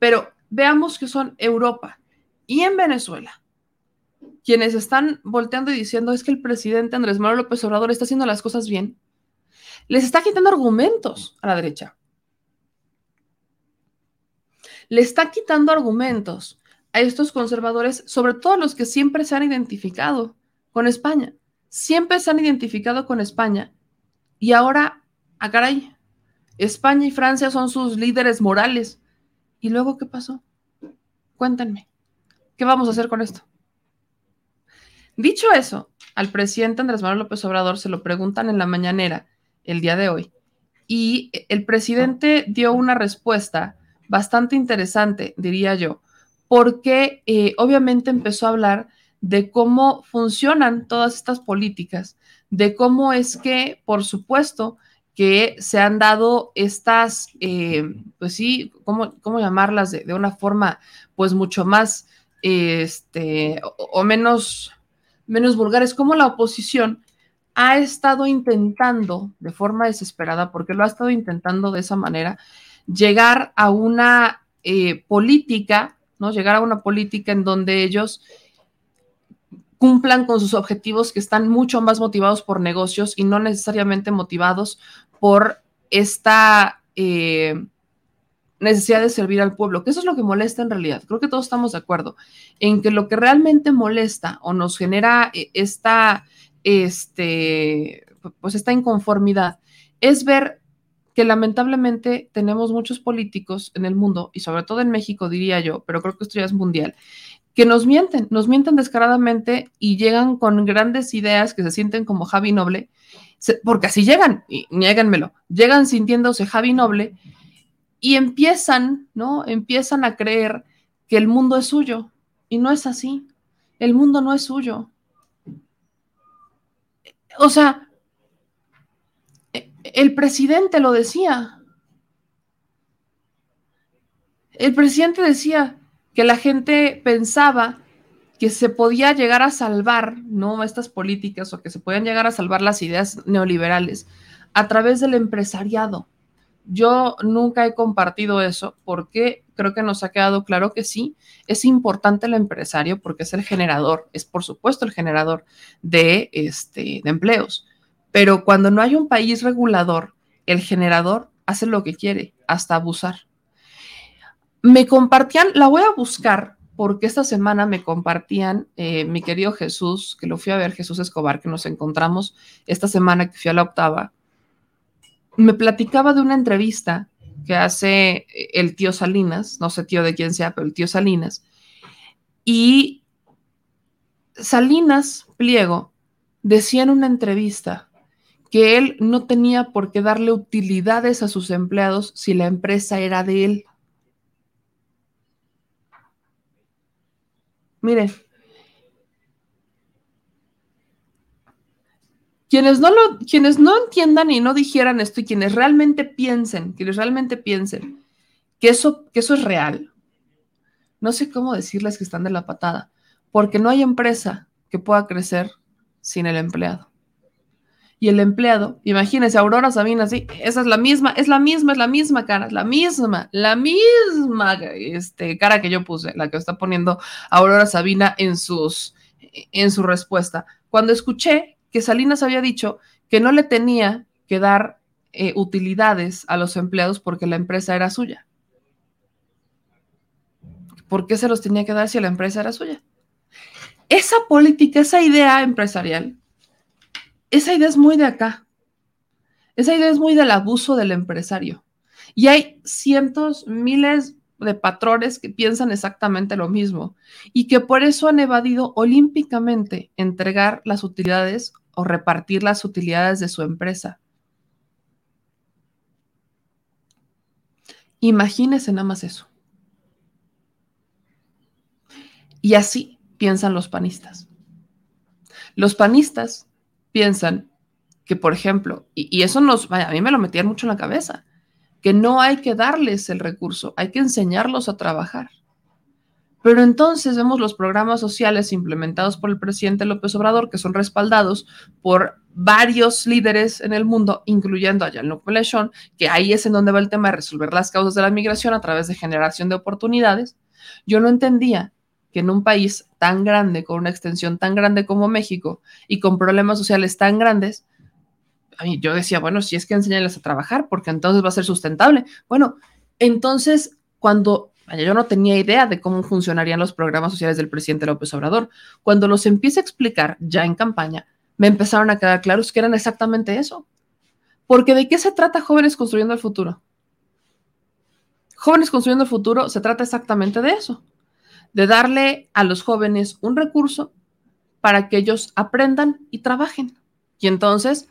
pero veamos que son Europa y en Venezuela, quienes están volteando y diciendo es que el presidente Andrés Manuel López Obrador está haciendo las cosas bien, les está quitando argumentos a la derecha. Le está quitando argumentos a estos conservadores, sobre todo los que siempre se han identificado con España. Siempre se han identificado con España. Y ahora, a ah, caray, España y Francia son sus líderes morales. ¿Y luego qué pasó? Cuéntenme. ¿Qué vamos a hacer con esto? Dicho eso, al presidente Andrés Manuel López Obrador se lo preguntan en la mañanera el día de hoy y el presidente dio una respuesta bastante interesante, diría yo, porque eh, obviamente empezó a hablar de cómo funcionan todas estas políticas, de cómo es que, por supuesto, que se han dado estas, eh, pues sí, ¿cómo, cómo llamarlas? De, de, una forma, pues mucho más este, o, menos, menos vulgares, como la oposición ha estado intentando de forma desesperada, porque lo ha estado intentando de esa manera, llegar a una eh, política, ¿no? Llegar a una política en donde ellos cumplan con sus objetivos que están mucho más motivados por negocios y no necesariamente motivados por esta eh, necesidad de servir al pueblo, que eso es lo que molesta en realidad. Creo que todos estamos de acuerdo en que lo que realmente molesta o nos genera eh, esta, este, pues esta inconformidad es ver que lamentablemente tenemos muchos políticos en el mundo y sobre todo en México, diría yo, pero creo que esto ya es mundial, que nos mienten, nos mienten descaradamente y llegan con grandes ideas que se sienten como Javi Noble, porque así llegan, y niéganmelo, llegan sintiéndose Javi Noble y empiezan, ¿no? Empiezan a creer que el mundo es suyo y no es así. El mundo no es suyo. O sea, el presidente lo decía. El presidente decía que la gente pensaba que se podía llegar a salvar, ¿no? Estas políticas o que se podían llegar a salvar las ideas neoliberales a través del empresariado. Yo nunca he compartido eso porque creo que nos ha quedado claro que sí, es importante el empresario porque es el generador, es por supuesto el generador de, este, de empleos. Pero cuando no hay un país regulador, el generador hace lo que quiere, hasta abusar. Me compartían, la voy a buscar porque esta semana me compartían eh, mi querido Jesús, que lo fui a ver, Jesús Escobar, que nos encontramos esta semana que fui a la octava, me platicaba de una entrevista que hace el tío Salinas, no sé tío de quién sea, pero el tío Salinas, y Salinas Pliego decía en una entrevista que él no tenía por qué darle utilidades a sus empleados si la empresa era de él. Mire, Quienes no, lo, quienes no entiendan y no dijeran esto y quienes realmente piensen, quienes realmente piensen que eso, que eso es real, no sé cómo decirles que están de la patada, porque no hay empresa que pueda crecer sin el empleado. Y el empleado, imagínense, Aurora Sabina, sí, esa es la misma, es la misma, es la misma cara, es la misma, la misma este, cara que yo puse, la que está poniendo Aurora Sabina en, sus, en su respuesta. Cuando escuché que Salinas había dicho que no le tenía que dar eh, utilidades a los empleados porque la empresa era suya. ¿Por qué se los tenía que dar si la empresa era suya? Esa política, esa idea empresarial, esa idea es muy de acá. Esa idea es muy del abuso del empresario. Y hay cientos, miles de patrones que piensan exactamente lo mismo y que por eso han evadido olímpicamente entregar las utilidades o repartir las utilidades de su empresa. Imagínense nada más eso. Y así piensan los panistas. Los panistas piensan que, por ejemplo, y, eso nos, a mí me lo metían mucho en la cabeza, que no hay que darles el recurso, hay que enseñarlos a trabajar. Pero entonces vemos los programas sociales implementados por el presidente López Obrador, que son respaldados por varios líderes en el mundo, incluyendo a Jean-Luc Mélenchon, que ahí es en donde va el tema de resolver las causas de la migración a través de generación de oportunidades. Yo no entendía que en un país tan grande, con una extensión tan grande como México y con problemas sociales tan grandes, yo decía, bueno, si es que enseñarles a trabajar, porque entonces va a ser sustentable. Bueno, entonces cuando yo no tenía idea de cómo funcionarían los programas sociales del presidente López Obrador, cuando los empiece a explicar ya en campaña, me empezaron a quedar claros que eran exactamente eso. Porque ¿de qué se trata Jóvenes Construyendo el Futuro? Jóvenes Construyendo el Futuro se trata exactamente de eso de darle a los jóvenes un recurso para que ellos aprendan y trabajen. Y entonces,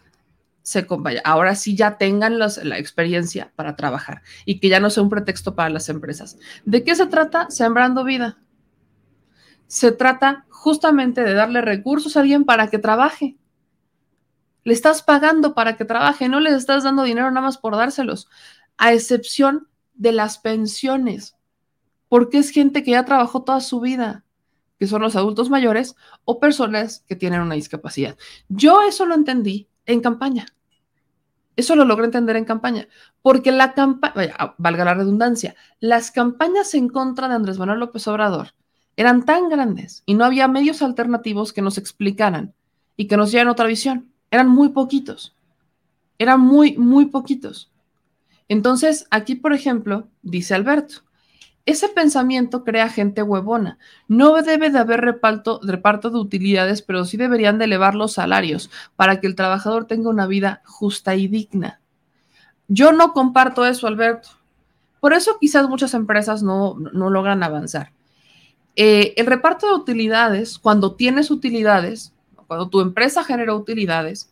se, ahora sí ya tengan la experiencia para trabajar y que ya no sea un pretexto para las empresas. ¿De qué se trata? Sembrando vida. Se trata justamente de darle recursos a alguien para que trabaje. Le estás pagando para que trabaje, no les estás dando dinero nada más por dárselos, a excepción de las pensiones porque es gente que ya trabajó toda su vida, que son los adultos mayores o personas que tienen una discapacidad. Yo eso lo entendí en campaña. Eso lo logré entender en campaña, porque la campaña, ah, valga la redundancia, las campañas en contra de Andrés Manuel López Obrador eran tan grandes y no había medios alternativos que nos explicaran y que nos dieran otra visión. Eran muy poquitos. Eran muy, muy poquitos. Entonces, aquí, por ejemplo, dice Alberto, ese pensamiento crea gente huevona. No debe de haber reparto, de utilidades, pero sí deberían de elevar los salarios para que el trabajador tenga una vida justa y digna. Yo no comparto eso, Alberto. Por eso quizás muchas empresas no, logran avanzar. Eh, el reparto de utilidades, cuando tienes utilidades, cuando tu empresa genera utilidades,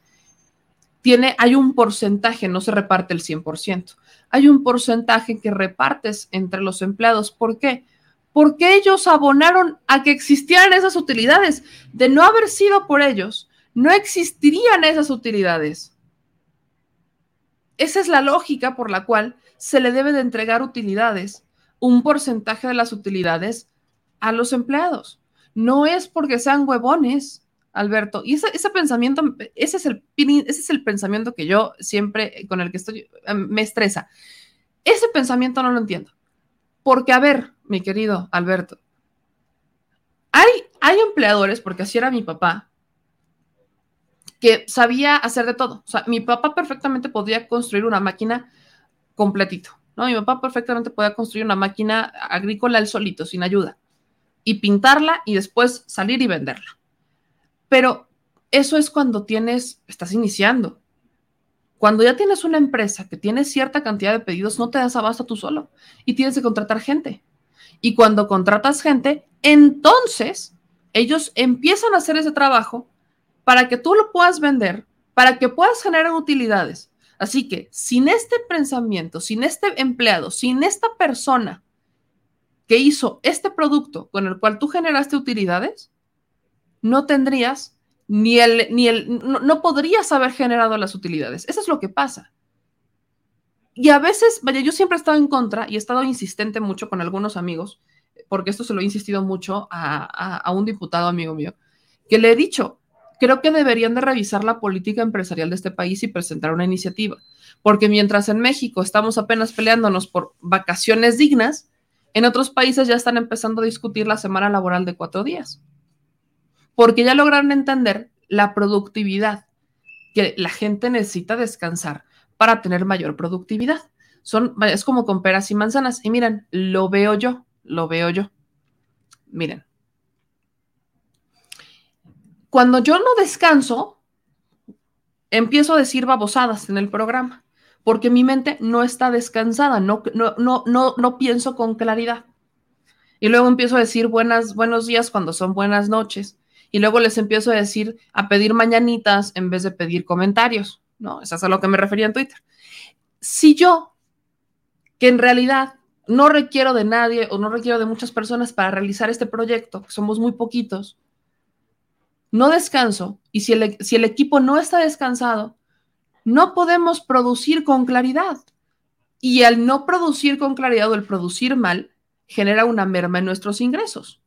tiene, hay un porcentaje, no se reparte el 100% hay un porcentaje que repartes entre los empleados. ¿Por qué? Porque ellos abonaron a que existieran esas utilidades. De no haber sido por ellos, no existirían esas utilidades. Esa es la lógica por la cual se le debe de entregar utilidades, un porcentaje de las utilidades a los empleados. No es porque sean huevones, Alberto. Y ese, ese pensamiento, ese es, el, ese es el pensamiento que yo siempre, con el que estoy, em, me estresa. Ese pensamiento no lo entiendo. Porque, a ver, mi querido Alberto, hay, hay empleadores, porque así era mi papá, que sabía hacer de todo. O sea, mi papá perfectamente podía construir una máquina completito, ¿no? Mi papá perfectamente podía construir una máquina agrícola él solito, sin ayuda, y pintarla y después salir y venderla. Pero eso es cuando tienes, estás iniciando. Cuando ya tienes una empresa que tiene cierta cantidad de pedidos, no te das abasto tú solo y tienes que contratar gente. Y cuando contratas gente, entonces ellos empiezan a hacer ese trabajo para que tú lo puedas vender, para que puedas generar utilidades. Así que sin este pensamiento, sin este empleado, sin esta persona que hizo este producto con el cual tú generaste utilidades, no tendrías ni el, ni el, no, podrías haber generado las utilidades. Eso es lo que pasa. Y a veces, vaya, yo siempre he estado en contra y he estado insistente mucho con algunos amigos, porque esto se lo he insistido mucho a, a un diputado amigo mío, que le he dicho, creo que deberían de revisar la política empresarial de este país y presentar una iniciativa, porque mientras en México estamos apenas peleándonos por vacaciones dignas, en otros países ya están empezando a discutir la semana laboral de cuatro días, porque ya lograron entender la productividad, que la gente necesita descansar para tener mayor productividad. Son, es como con peras y manzanas. Y miren, lo veo yo, lo veo yo. Miren, cuando yo no descanso, empiezo a decir babosadas en el programa, porque mi mente no está descansada, no, no, no, no, no pienso con claridad. Y luego empiezo a decir buenas, buenos días cuando son buenas noches. Y luego les empiezo a decir, a pedir mañanitas en vez de pedir comentarios. ¿no? Eso es a lo que me refería en Twitter. Si yo, que en realidad no requiero de nadie o no requiero de muchas personas para realizar este proyecto, somos muy poquitos, no descanso y si el, si el equipo no está descansado, no podemos producir con claridad. Y al no producir con claridad o el producir mal, genera una merma en nuestros ingresos.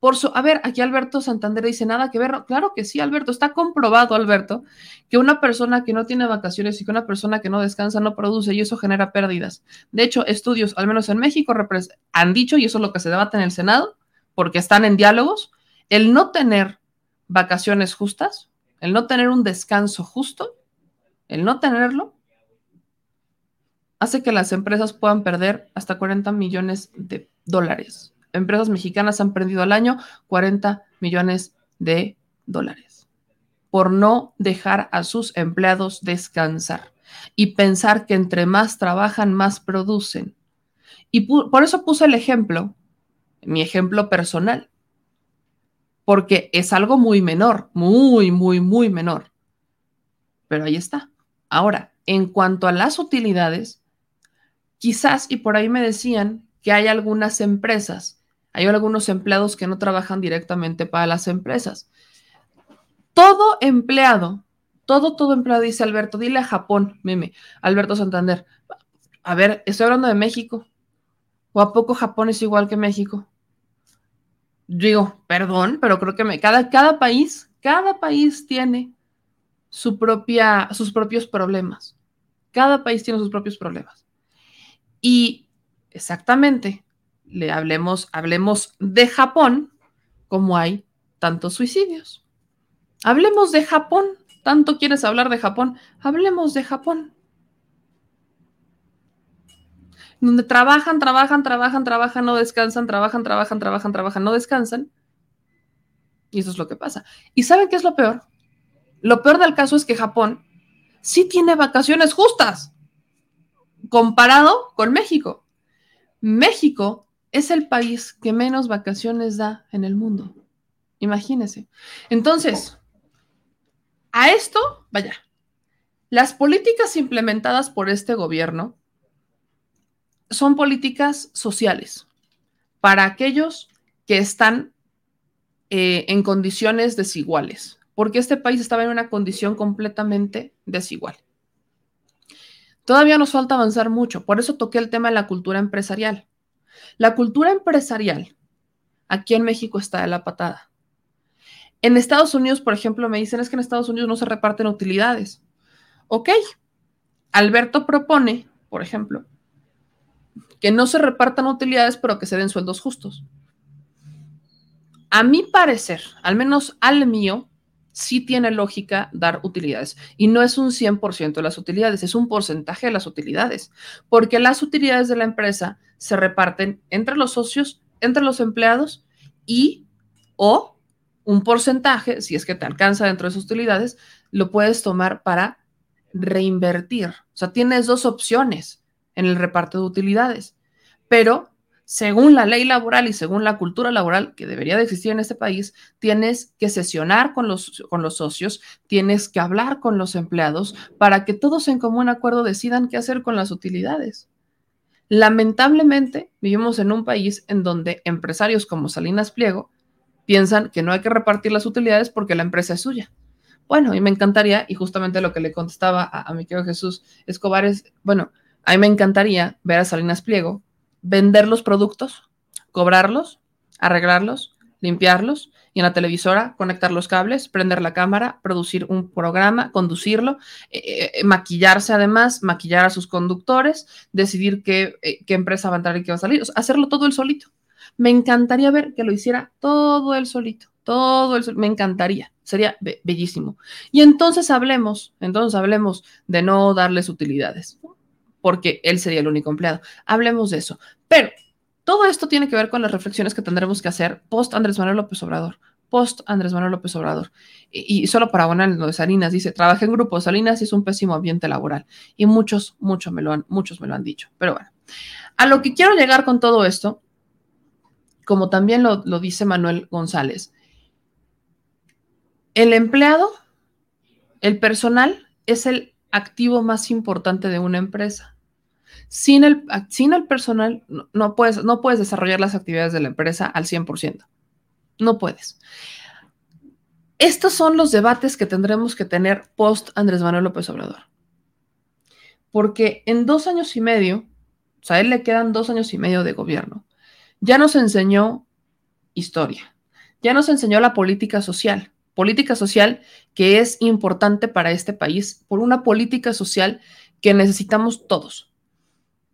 Por su, a ver, aquí Alberto Santander dice nada que ver. Claro que sí, Alberto, está comprobado, Alberto, que una persona que no tiene vacaciones y que una persona que no descansa no produce y eso genera pérdidas. De hecho, estudios, al menos en México, han dicho, y eso es lo que se debate en el Senado, porque están en diálogos, el no tener vacaciones justas, el no tener un descanso justo, el no tenerlo, hace que las empresas puedan perder hasta 40 millones de dólares. Empresas mexicanas han perdido al año 40 millones de dólares por no dejar a sus empleados descansar y pensar que entre más trabajan, más producen. Y por eso puse el ejemplo, mi ejemplo personal porque es algo muy menor, muy, muy, muy menor. Pero ahí está. Ahora, en cuanto a las utilidades, quizás, y por ahí me decían que hay algunas empresas, hay algunos empleados que no trabajan directamente para las empresas. Todo empleado, todo, todo empleado, dice Alberto, dile a Japón, meme, Alberto Santander, a ver, estoy hablando de México. ¿O a poco Japón es igual que México? digo, perdón, pero creo que me, cada, cada país, cada país tiene su propia, sus propios problemas. Cada país tiene sus propios problemas. Y exactamente, le hablemos, hablemos de Japón, como hay tantos suicidios. Hablemos de Japón. ¿Tanto quieres hablar de Japón? Hablemos de Japón. donde trabajan, trabajan, trabajan, trabajan, no descansan, trabajan, trabajan, trabajan, trabajan, no descansan. Y eso es lo que pasa. ¿Y saben qué es lo peor? Lo peor del caso es que Japón sí tiene vacaciones justas comparado con México. México es el país que menos vacaciones da en el mundo. Imagínense. Entonces, a esto, vaya, las políticas implementadas por este gobierno son políticas sociales para aquellos que están eh, en condiciones desiguales, porque este país estaba en una condición completamente desigual. Todavía nos falta avanzar mucho, por eso toqué el tema de la cultura empresarial. La cultura empresarial aquí en México está de la patada. En Estados Unidos, por ejemplo, me dicen es que en Estados Unidos no se reparten utilidades. Ok, Alberto propone, por ejemplo, que no se repartan utilidades, pero que se den sueldos justos. A mi parecer, al menos al mío, sí tiene lógica dar utilidades. Y no es un 100% de las utilidades, es un porcentaje de las utilidades, porque las utilidades de la empresa se reparten entre los socios, entre los empleados y o un porcentaje, si es que te alcanza dentro de esas utilidades, lo puedes tomar para reinvertir. O sea, tienes dos opciones en el reparto de utilidades. Pero según la ley laboral y según la cultura laboral que debería de existir en este país, tienes que sesionar con los, con los socios, tienes que hablar con los empleados para que todos en común acuerdo decidan qué hacer con las utilidades. Lamentablemente, vivimos en un país en donde empresarios como Salinas Pliego piensan que no hay que repartir las utilidades porque la empresa es suya. Bueno, y me encantaría, y justamente lo que le contestaba a, a mi querido Jesús Escobar es, bueno, a mí me encantaría ver a Salinas Pliego vender los productos, cobrarlos, arreglarlos limpiarlos y en la televisora conectar los cables, prender la cámara, producir un programa, conducirlo, eh, eh, maquillarse además, maquillar a sus conductores, decidir qué, eh, qué empresa va a entrar y qué va a salir, hacerlo todo el solito. Me encantaría ver que lo hiciera todo el solito, todo el solito, me encantaría, sería be bellísimo. Y entonces hablemos, entonces hablemos de no darles utilidades, porque él sería el único empleado. Hablemos de eso. Pero todo esto tiene que ver con las reflexiones que tendremos que hacer post Andrés Manuel López Obrador. Post Andrés Manuel López Obrador. Y, solo para abonar lo de Salinas, dice, trabajé en Grupo Salinas es un pésimo ambiente laboral. Y muchos, muchos me lo han, muchos me lo han dicho. Pero bueno, a lo que quiero llegar con todo esto, como también lo, lo dice Manuel González, el empleado, el personal, es el activo más importante de una empresa. Sin el, sin el personal no, puedes, no puedes desarrollar las actividades de la empresa al 100%. No puedes. Estos son los debates que tendremos que tener post Andrés Manuel López Obrador. Porque en dos años y medio, o sea, a él le quedan dos años y medio de gobierno, ya nos enseñó historia, ya nos enseñó la política social, política social que es importante para este país, por una política social que necesitamos todos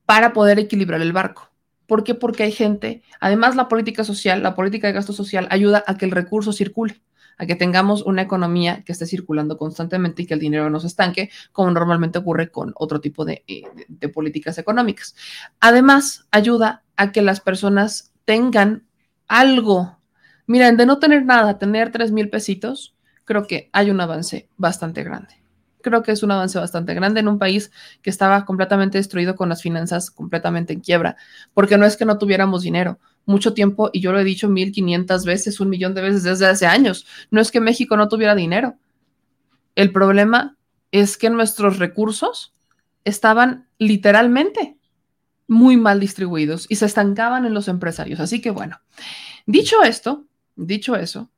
para poder equilibrar el barco. ¿Por qué? Porque hay gente, además la política social, la política de gasto social ayuda a que el recurso circule, a que tengamos una economía que esté circulando constantemente y que el dinero no se estanque, como normalmente ocurre con otro tipo de, eh, de, de políticas económicas. Además, ayuda a que las personas tengan algo. Miren, de no tener nada, tener tres mil pesitos, creo que hay un avance bastante grande creo que es un avance bastante grande en un país que estaba completamente destruido con las finanzas completamente en quiebra, porque no es que no tuviéramos dinero. Mucho tiempo, y yo lo he dicho mil quinientas veces, un millón de veces desde hace años, no es que México no tuviera dinero. El problema es que nuestros recursos estaban literalmente muy mal distribuidos y se estancaban en los empresarios. Así que bueno, dicho esto, dicho eso,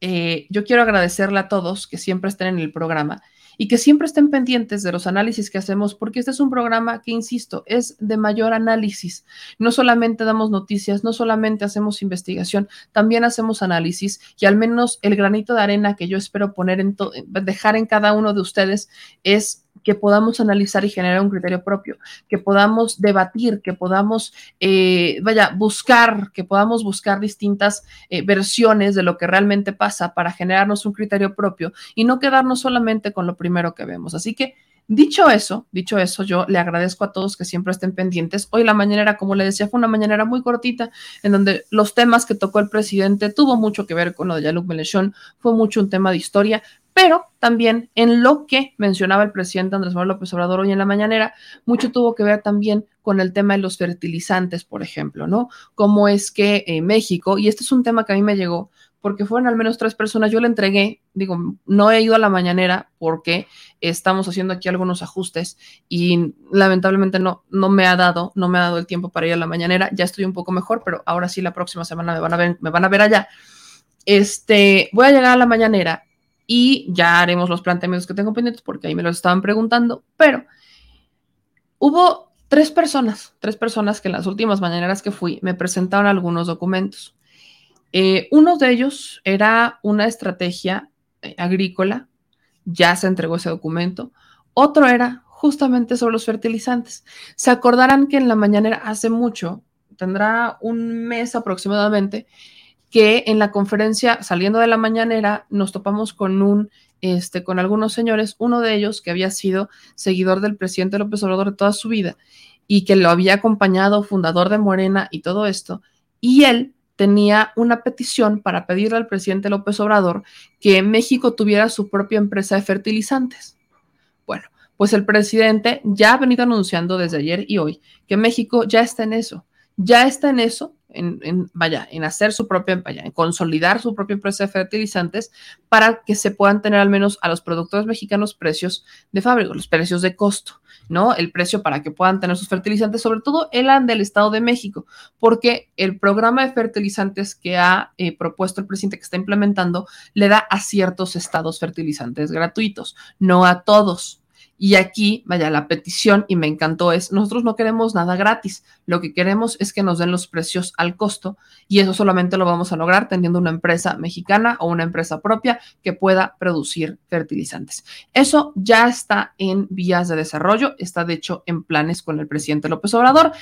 eh, yo quiero agradecerle a todos que siempre estén en el programa y que siempre estén pendientes de los análisis que hacemos, porque este es un programa que, insisto, es de mayor análisis. No solamente damos noticias, no solamente hacemos investigación, también hacemos análisis y al menos el granito de arena que yo espero poner en dejar en cada uno de ustedes es que podamos analizar y generar un criterio propio, que podamos debatir, que podamos, eh, vaya, buscar, que podamos buscar distintas eh, versiones de lo que realmente pasa para generarnos un criterio propio y no quedarnos solamente con lo primero que vemos. Así que Dicho eso, dicho eso, yo le agradezco a todos que siempre estén pendientes. Hoy la mañanera, como le decía, fue una mañanera muy cortita, en donde los temas que tocó el presidente tuvo mucho que ver con lo de Yaluc Melechón, fue mucho un tema de historia, pero también en lo que mencionaba el presidente Andrés Manuel López Obrador hoy en la mañanera, mucho tuvo que ver también con el tema de los fertilizantes, por ejemplo, ¿no? Cómo es que eh, México, y este es un tema que a mí me llegó, porque fueron al menos tres personas. Yo le entregué, digo, no he ido a la mañanera porque estamos haciendo aquí algunos ajustes y lamentablemente no, no me ha dado, no me ha dado el tiempo para ir a la mañanera. Ya estoy un poco mejor, pero ahora sí la próxima semana me van a ver, me van a ver allá. Este, voy a llegar a la mañanera y ya haremos los planteamientos que tengo pendientes porque ahí me los estaban preguntando, pero hubo tres personas, tres personas que en las últimas mañaneras que fui me presentaron algunos documentos. Eh, uno de ellos era una estrategia eh, agrícola, ya se entregó ese documento. Otro era justamente sobre los fertilizantes. Se acordarán que en la mañanera hace mucho, tendrá un mes aproximadamente, que en la conferencia saliendo de la mañanera nos topamos con un este con algunos señores, uno de ellos que había sido seguidor del presidente López Obrador toda su vida y que lo había acompañado, fundador de Morena y todo esto, y él tenía una petición para pedirle al presidente López Obrador que México tuviera su propia empresa de fertilizantes. Bueno, pues el presidente ya ha venido anunciando desde ayer y hoy que México ya está en eso, ya está en eso, en, en, vaya, en hacer su propia, vaya, en consolidar su propia empresa de fertilizantes para que se puedan tener al menos a los productores mexicanos precios de fábrica, los precios de costo. ¿no? El precio para que puedan tener sus fertilizantes, sobre todo el del Estado de México, porque el programa de fertilizantes que ha eh, propuesto el presidente que está implementando le da a ciertos estados fertilizantes gratuitos, no a todos. Y aquí, vaya, la petición, y me encantó, es, nosotros no queremos nada gratis, lo que queremos es que nos den los precios al costo y eso solamente lo vamos a lograr teniendo una empresa mexicana o una empresa propia que pueda producir fertilizantes. Eso ya está en vías de desarrollo, está de hecho en planes con el presidente López Obrador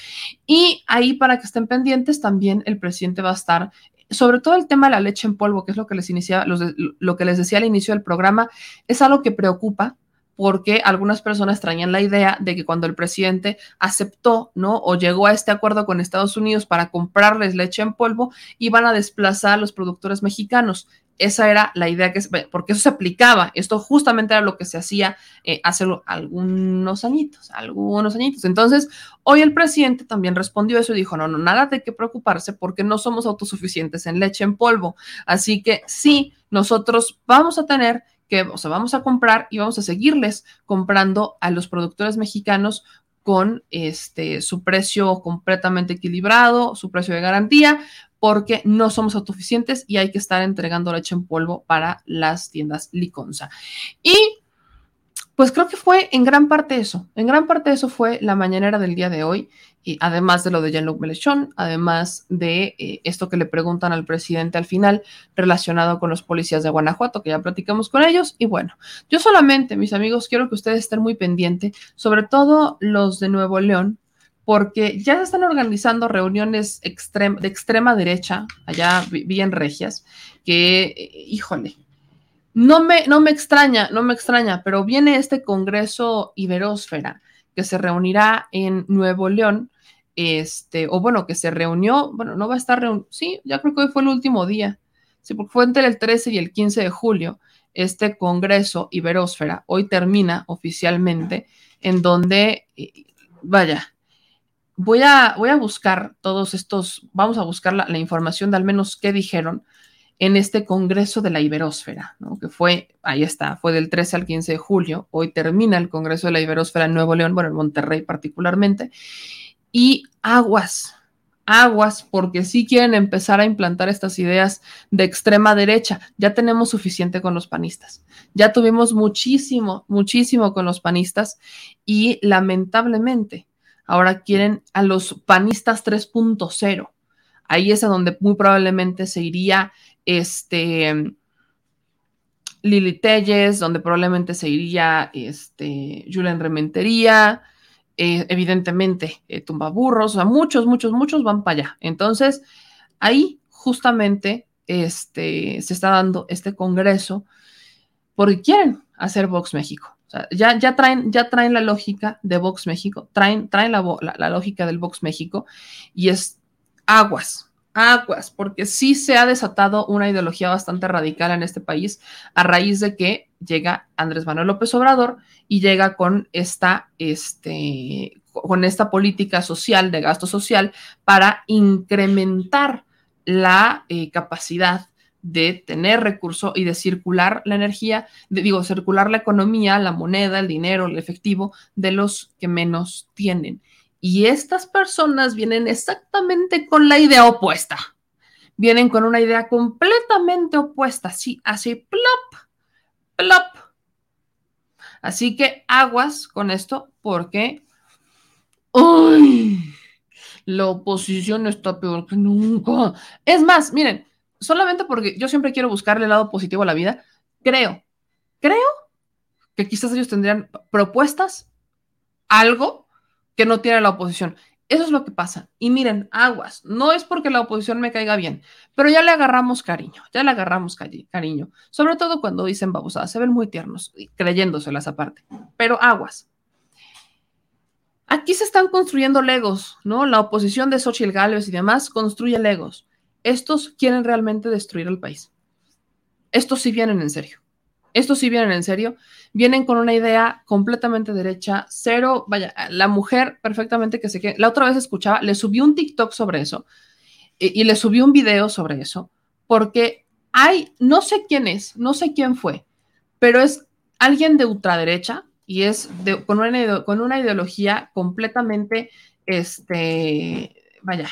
y ahí para que estén pendientes también el presidente va a estar sobre todo el tema de la leche en polvo, que es lo que les iniciaba, lo que les decía al inicio del programa, es algo que preocupa porque algunas personas traían la idea de que cuando el presidente aceptó, ¿no? O llegó a este acuerdo con Estados Unidos para comprarles leche en polvo, iban a desplazar a los productores mexicanos. Esa era la idea que, porque eso se aplicaba, esto justamente era lo que se hacía eh, hace algunos añitos, algunos añitos. Entonces, hoy el presidente también respondió eso y dijo, no, no, nada de qué preocuparse porque no somos autosuficientes en leche en polvo. Así que sí, nosotros vamos a tener que, o sea, vamos a comprar y vamos a seguirles comprando a los productores mexicanos con este, su precio completamente equilibrado, su precio de garantía, porque no somos autosuficientes y hay que estar entregando leche en polvo para las tiendas Liconza. Y pues creo que fue en gran parte eso, en gran parte eso fue la mañanera del día de hoy, y además de lo de Jean-Luc Mélenchon, además de eh, esto que le preguntan al presidente al final relacionado con los policías de Guanajuato, que ya platicamos con ellos, y bueno, yo solamente, mis amigos, quiero que ustedes estén muy pendientes, sobre todo los de Nuevo León, porque ya se están organizando reuniones de extrema derecha, allá bien regias, que, eh, híjole, no me, no me extraña, no me extraña, pero viene este Congreso Iberósfera que se reunirá en Nuevo León, este, o bueno, que se reunió, bueno, no va a estar reunido, sí, ya creo que hoy fue el último día, sí, porque fue entre el 13 y el 15 de julio, este Congreso Iberósfera, hoy termina oficialmente, en donde, eh, vaya, voy a, voy a buscar todos estos, vamos a buscar la, la información de al menos qué dijeron, en este Congreso de la Iberósfera, ¿no? que fue, ahí está, fue del 13 al 15 de julio, hoy termina el Congreso de la Iberósfera en Nuevo León, bueno, en Monterrey particularmente, y aguas, aguas, porque sí quieren empezar a implantar estas ideas de extrema derecha. Ya tenemos suficiente con los panistas, ya tuvimos muchísimo, muchísimo con los panistas y lamentablemente ahora quieren a los panistas 3.0. Ahí es a donde muy probablemente se iría este, Lili Telles, donde probablemente se iría este, Julian Rementería, eh, evidentemente eh, Tumbaburros, o sea, muchos, muchos, muchos van para allá. Entonces, ahí justamente este, se está dando este congreso porque quieren hacer Vox México. O sea, ya, ya, traen, ya traen la lógica de Vox México, traen, traen la, la lógica del Vox México y es aguas, aguas, porque sí se ha desatado una ideología bastante radical en este país a raíz de que llega Andrés Manuel López Obrador y llega con esta, este, con esta política social de gasto social para incrementar la eh, capacidad de tener recurso y de circular la energía, digo, circular la economía, la moneda, el dinero, el efectivo de los que menos tienen. Y estas personas vienen exactamente con la idea opuesta. Vienen con una idea completamente opuesta, así, así, plop, plop. Así que aguas con esto porque ¡ay! la oposición está peor que nunca. Es más, miren, solamente porque yo siempre quiero buscarle el lado positivo a la vida, creo, creo que quizás ellos tendrían propuestas, algo que no tiene la oposición. Eso es lo que pasa. Y miren, aguas, no es porque la oposición me caiga bien, pero ya le agarramos cariño, ya le agarramos cariño, sobre todo cuando dicen babosadas, se ven muy tiernos, creyéndoselas aparte, pero aguas. Aquí se están construyendo legos, ¿no? La oposición de Xochitl Gálvez y demás construye legos. Estos quieren realmente destruir el país. Estos sí vienen en serio. Estos sí vienen en serio vienen con una idea completamente derecha, cero, vaya, la mujer perfectamente que se quede. La otra vez escuchaba, le subí un TikTok sobre eso y, le subí un video sobre eso, porque hay, no sé quién es, no sé quién fue, pero es alguien de ultraderecha y es de, con, una, con una ideología completamente, este, vaya,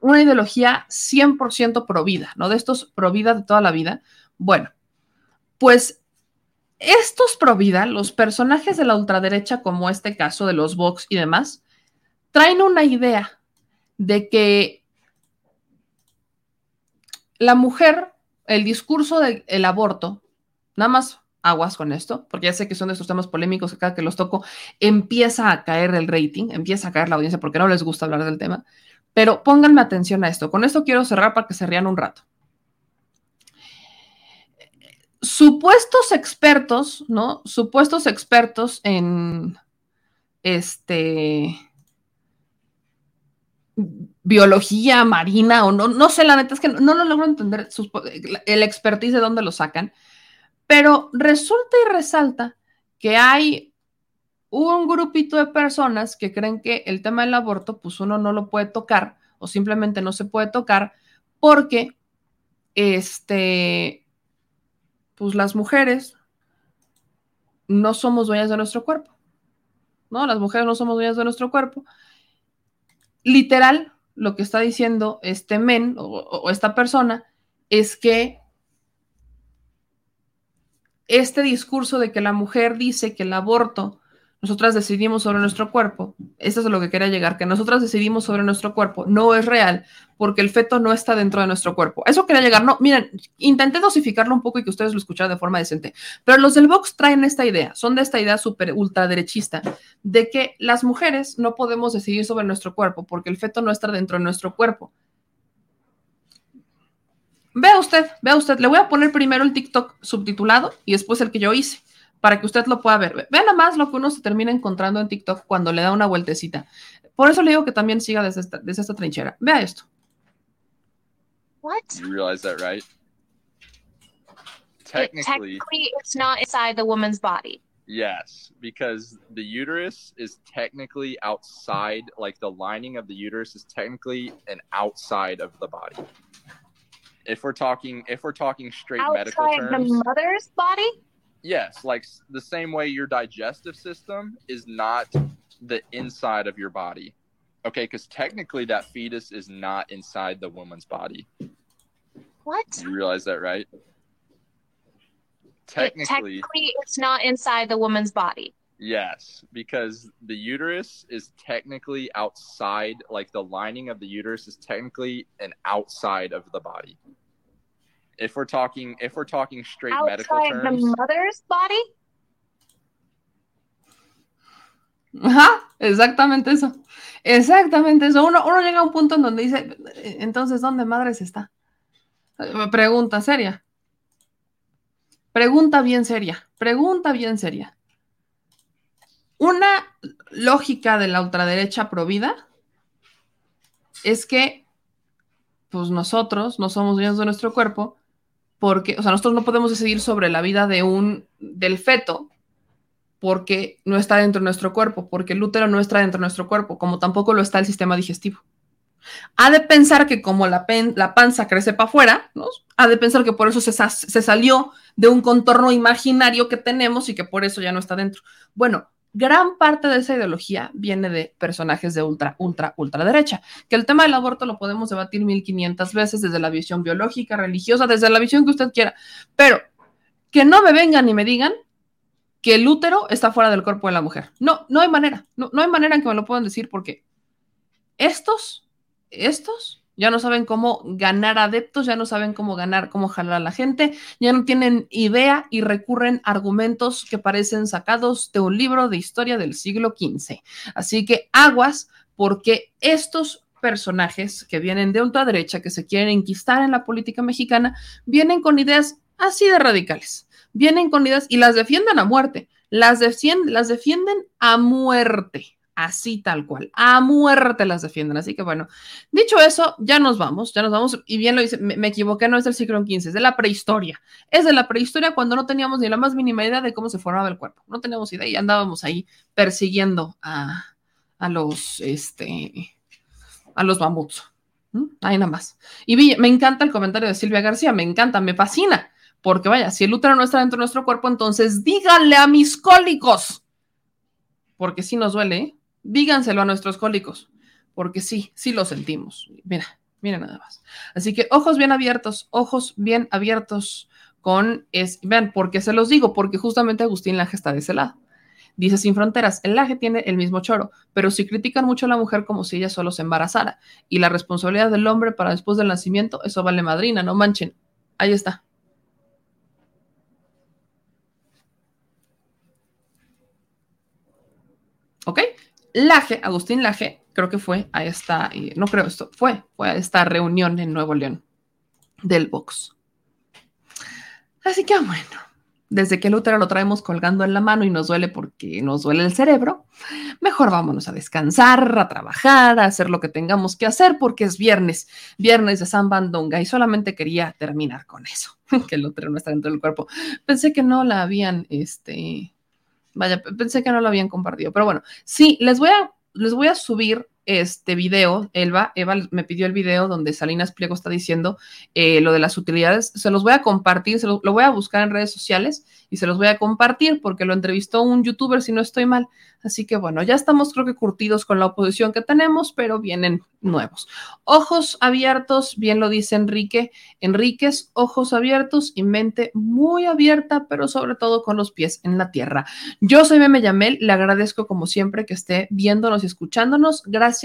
una ideología 100% pro vida, ¿no? De estos pro vida de toda la vida. Bueno, pues estos pro vida, los personajes de la ultraderecha, como este caso de los Vox y demás, traen una idea de que la mujer, el discurso del aborto, nada más aguas con esto, porque ya sé que son de estos temas polémicos que cada que los toco empieza a caer el rating, empieza a caer la audiencia porque no les gusta hablar del tema. Pero pónganme atención a esto. Con esto quiero cerrar para que se rían un rato. Supuestos expertos, ¿no? Supuestos expertos en este biología marina o no, no sé, la neta es que no, lo logro entender el expertise de dónde lo sacan, pero resulta y resalta que hay un grupito de personas que creen que el tema del aborto, pues uno no lo puede tocar o simplemente no se puede tocar porque, este, pues las mujeres no somos dueñas de nuestro cuerpo, ¿no? Las mujeres no somos dueñas de nuestro cuerpo. Literal, lo que está diciendo este men o, o esta persona es que este discurso de que la mujer dice que el aborto, nosotras decidimos sobre nuestro cuerpo, eso es lo que quería llegar, que nosotras decidimos sobre nuestro cuerpo, no es real, porque el feto no está dentro de nuestro cuerpo. Eso quería llegar, no, miren, intenté dosificarlo un poco y que ustedes lo escucharan de forma decente, pero los del Vox traen esta idea, son de esta idea súper ultraderechista, de que las mujeres no podemos decidir sobre nuestro cuerpo, porque el feto no está dentro de nuestro cuerpo. Vea usted, vea usted, le voy a poner primero el TikTok subtitulado y después el que yo hice para que usted lo pueda ver. Vea nada más lo que uno se termina encontrando en TikTok cuando le da una vueltecita. Por eso le digo que también siga desde esta, desde esta trinchera. Vea esto. What? You realize that, right? Technically, technically, it's not inside the woman's body. Yes, because the uterus is technically outside, like the lining of the uterus is technically an outside of the body. if we're talking if we're talking straight Outside medical terms the mother's body yes like the same way your digestive system is not the inside of your body okay? Because technically that fetus is not inside the woman's body. What? You realize that right? Technically, it, technically it's not inside the woman's body. Yes, because the uterus is technically outside, like the lining of the uterus is technically an outside of the body. If we're talking, if we're talking straight outside medical terms, the mother's body. Ajá, exactamente eso. Exactamente eso. Uno, uno llega a un punto en donde dice, entonces, ¿dónde madres está? Pregunta seria. Pregunta bien seria. Pregunta bien seria. Una lógica de la ultraderecha provida es que, pues nosotros no somos dueños de nuestro cuerpo, porque, o sea, nosotros no podemos decidir sobre la vida de un, del feto, porque no está dentro de nuestro cuerpo, porque el útero no está dentro de nuestro cuerpo, como tampoco lo está el sistema digestivo. Ha de pensar que como la, panza crece para afuera, ¿no? ha de pensar que por eso se salió de un contorno imaginario que tenemos y que por eso ya no está dentro. Bueno, gran parte de esa ideología viene de personajes de ultra, ultra, ultra derecha. Que el tema del aborto lo podemos debatir 1500 veces desde la visión biológica, religiosa, desde la visión que usted quiera. Pero que no me vengan y me digan que el útero está fuera del cuerpo de la mujer. No, no hay manera. No, no hay manera en que me lo puedan decir porque estos, estos ya no saben cómo ganar adeptos, ya no saben cómo ganar, cómo jalar a la gente, ya no tienen idea y recurren a argumentos que parecen sacados de un libro de historia del siglo XV. Así que aguas, porque estos personajes que vienen de ultraderecha, que se quieren enquistar en la política mexicana, vienen con ideas así de radicales, vienen con ideas y las defienden a muerte, las, defienden, las defienden a muerte así tal cual, a muerte las defienden. Así que bueno, dicho eso, ya nos vamos, ya nos vamos. Y bien lo dice, me, equivoqué, no es del siglo XV, es de la prehistoria. Es de la prehistoria cuando no teníamos ni la más mínima idea de cómo se formaba el cuerpo. No teníamos idea y andábamos ahí persiguiendo a, a los, este, a los mamuts. Ahí nada más. Y me encanta el comentario de Silvia García, me encanta, me fascina. Porque vaya, si el útero no está dentro de nuestro cuerpo, entonces díganle a mis cólicos. Porque si nos duele, ¿eh? Díganselo a nuestros cólicos, porque sí, sí lo sentimos. Mira, mira nada más. Así que ojos bien abiertos, ojos bien abiertos con, es, vean, ¿por qué se los digo? Porque justamente Agustín Laje está de ese lado. Dice Sin Fronteras, el Laje tiene el mismo choro, pero si critican mucho a la mujer como si ella solo se embarazara y la responsabilidad del hombre para después del nacimiento, eso vale madrina, no manchen. Ahí está. ¿Ok? Laje, Agustín Laje, creo que fue a esta, no creo esto, fue, fue a esta reunión en Nuevo León del Vox. Así que bueno, desde que el útero lo traemos colgando en la mano y nos duele porque nos duele el cerebro, mejor vámonos a descansar, a trabajar, a hacer lo que tengamos que hacer porque es viernes, viernes de San Bandonga y solamente quería terminar con eso, [laughs] que el útero no está dentro del cuerpo. Pensé que no la habían, este, vaya, pensé que no lo habían compartido, pero bueno, sí, les voy a, les voy a subir este video, Elba, Eva me pidió el video donde Salinas Pliego está diciendo eh, lo de las utilidades, se los voy a compartir, se lo, lo voy a buscar en redes sociales y se los voy a compartir porque lo entrevistó un youtuber, si no estoy mal. Así que bueno, ya estamos creo que curtidos con la oposición que tenemos, pero vienen nuevos. Ojos abiertos, bien lo dice Enrique, Enríquez, ojos abiertos y mente muy abierta, pero sobre todo con los pies en la tierra. Yo soy Meme Yamel, le agradezco como siempre que esté viéndonos y escuchándonos. Gracias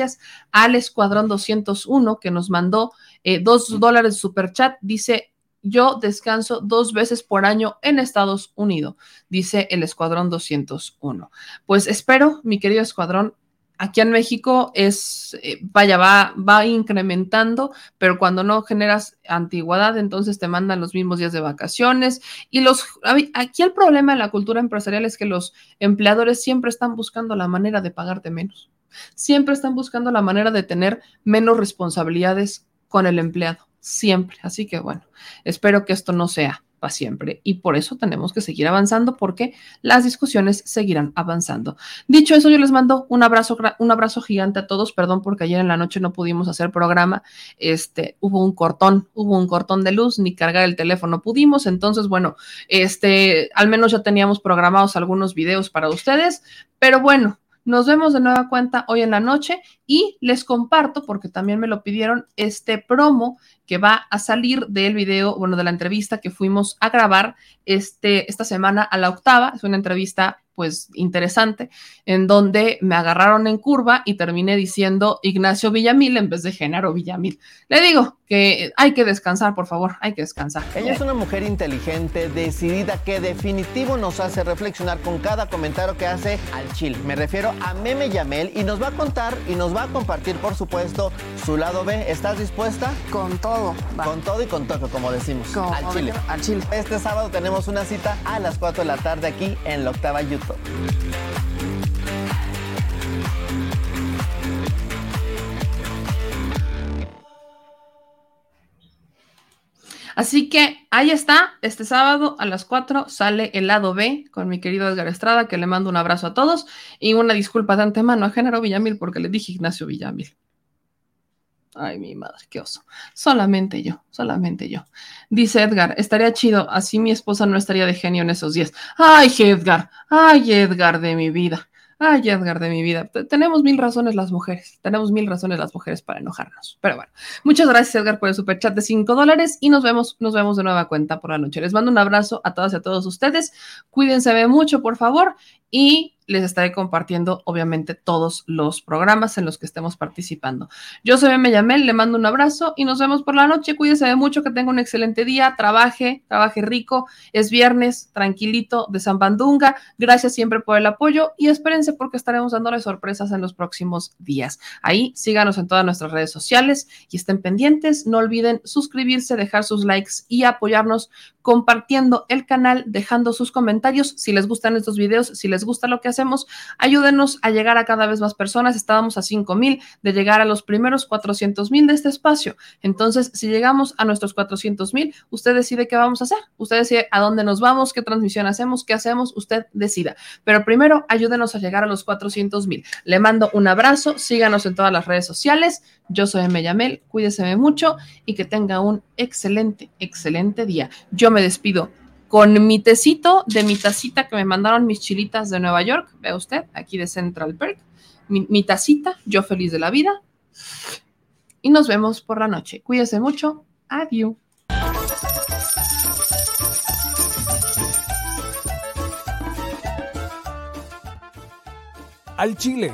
al Escuadrón 201 que nos mandó eh, dos dólares de super chat. Dice, yo descanso dos veces por año en Estados Unidos, dice el Escuadrón 201. Pues espero, mi querido Escuadrón, aquí en México es, eh, vaya, va, va incrementando, pero cuando no generas antigüedad, entonces te mandan los mismos días de vacaciones. Y los, aquí el problema en la cultura empresarial es que los empleadores siempre están buscando la manera de pagarte menos. Siempre están buscando la manera de tener menos responsabilidades con el empleado siempre. Así que bueno, espero que esto no sea para siempre y por eso tenemos que seguir avanzando porque las discusiones seguirán avanzando. Dicho eso, yo les mando un abrazo, un abrazo gigante a todos. Perdón porque ayer en la noche no pudimos hacer programa. Este, hubo un cortón, hubo un cortón de luz, ni cargar el teléfono pudimos. Entonces, bueno, este, al menos ya teníamos programados algunos videos para ustedes, pero bueno, nos vemos de nueva cuenta hoy en la noche y les comparto, porque también me lo pidieron, este promo que va a salir del video, bueno, de la entrevista que fuimos a grabar este, esta semana a la octava. Es una entrevista pues interesante, en donde me agarraron en curva y terminé diciendo Ignacio Villamil en vez de Genaro Villamil. Le digo que hay que descansar, por favor, hay que descansar. Ella es una mujer inteligente, decidida, que definitivo nos hace reflexionar con cada comentario que hace al chile. Me refiero a Meme Yamel y nos va a contar y nos va a compartir, por supuesto, su lado B. ¿Estás dispuesta? Con todo. Va. Con todo y con toque, como decimos. al chile. Al chile. Este sábado tenemos una cita a las 4 de la tarde aquí en la octava YouTube. Así que ahí está, este sábado a las 4 sale el lado B con mi querido Edgar Estrada, que le mando un abrazo a todos y una disculpa de antemano a Género Villamil porque le dije Ignacio Villamil. Ay, mi madre, qué oso. Solamente yo, solamente yo. Dice Edgar, estaría chido, así mi esposa no estaría de genio en esos días. Ay, Edgar, ay, Edgar de mi vida. Ay, Edgar de mi vida. tenemos mil razones las mujeres. Tenemos mil razones las mujeres para enojarnos. Pero bueno, muchas gracias, Edgar, por el super chat de 5 dólares y nos vemos, nos vemos de nueva cuenta por la noche. Les mando un abrazo a todas y a todos ustedes. Cuídense mucho, por favor, y les estaré compartiendo, obviamente, todos los programas en los que estemos participando. Yo soy Meme le mando un abrazo y nos vemos por la noche. Cuídese de mucho, que tenga un excelente día, trabaje, trabaje rico. Es viernes, tranquilito, de San Bandunga. Gracias siempre por el apoyo y espérense porque estaremos dándole sorpresas en los próximos días. Ahí síganos en todas nuestras redes sociales y estén pendientes. No olviden suscribirse, dejar sus likes y apoyarnos compartiendo el canal, dejando sus comentarios si les gustan estos videos, si les gusta lo que hacemos, ayúdenos a llegar a cada vez más personas. Estábamos a 5 mil de llegar a los primeros 400 mil de este espacio. Entonces, si llegamos a nuestros 400 mil, usted decide qué vamos a hacer. Usted decide a dónde nos vamos, qué transmisión hacemos, qué hacemos, usted decida. Pero primero, ayúdenos a llegar a los 400 mil. Le mando un abrazo, síganos en todas las redes sociales. Yo soy Meyamel, cuídese mucho y que tenga un excelente, excelente día. Yo me despido con mi tecito de mi tacita que me mandaron mis chilitas de Nueva York, vea usted, aquí de Central Perk, mi, mi tacita, yo feliz de la vida. Y nos vemos por la noche. Cuídese mucho. Adiós. Al Chile.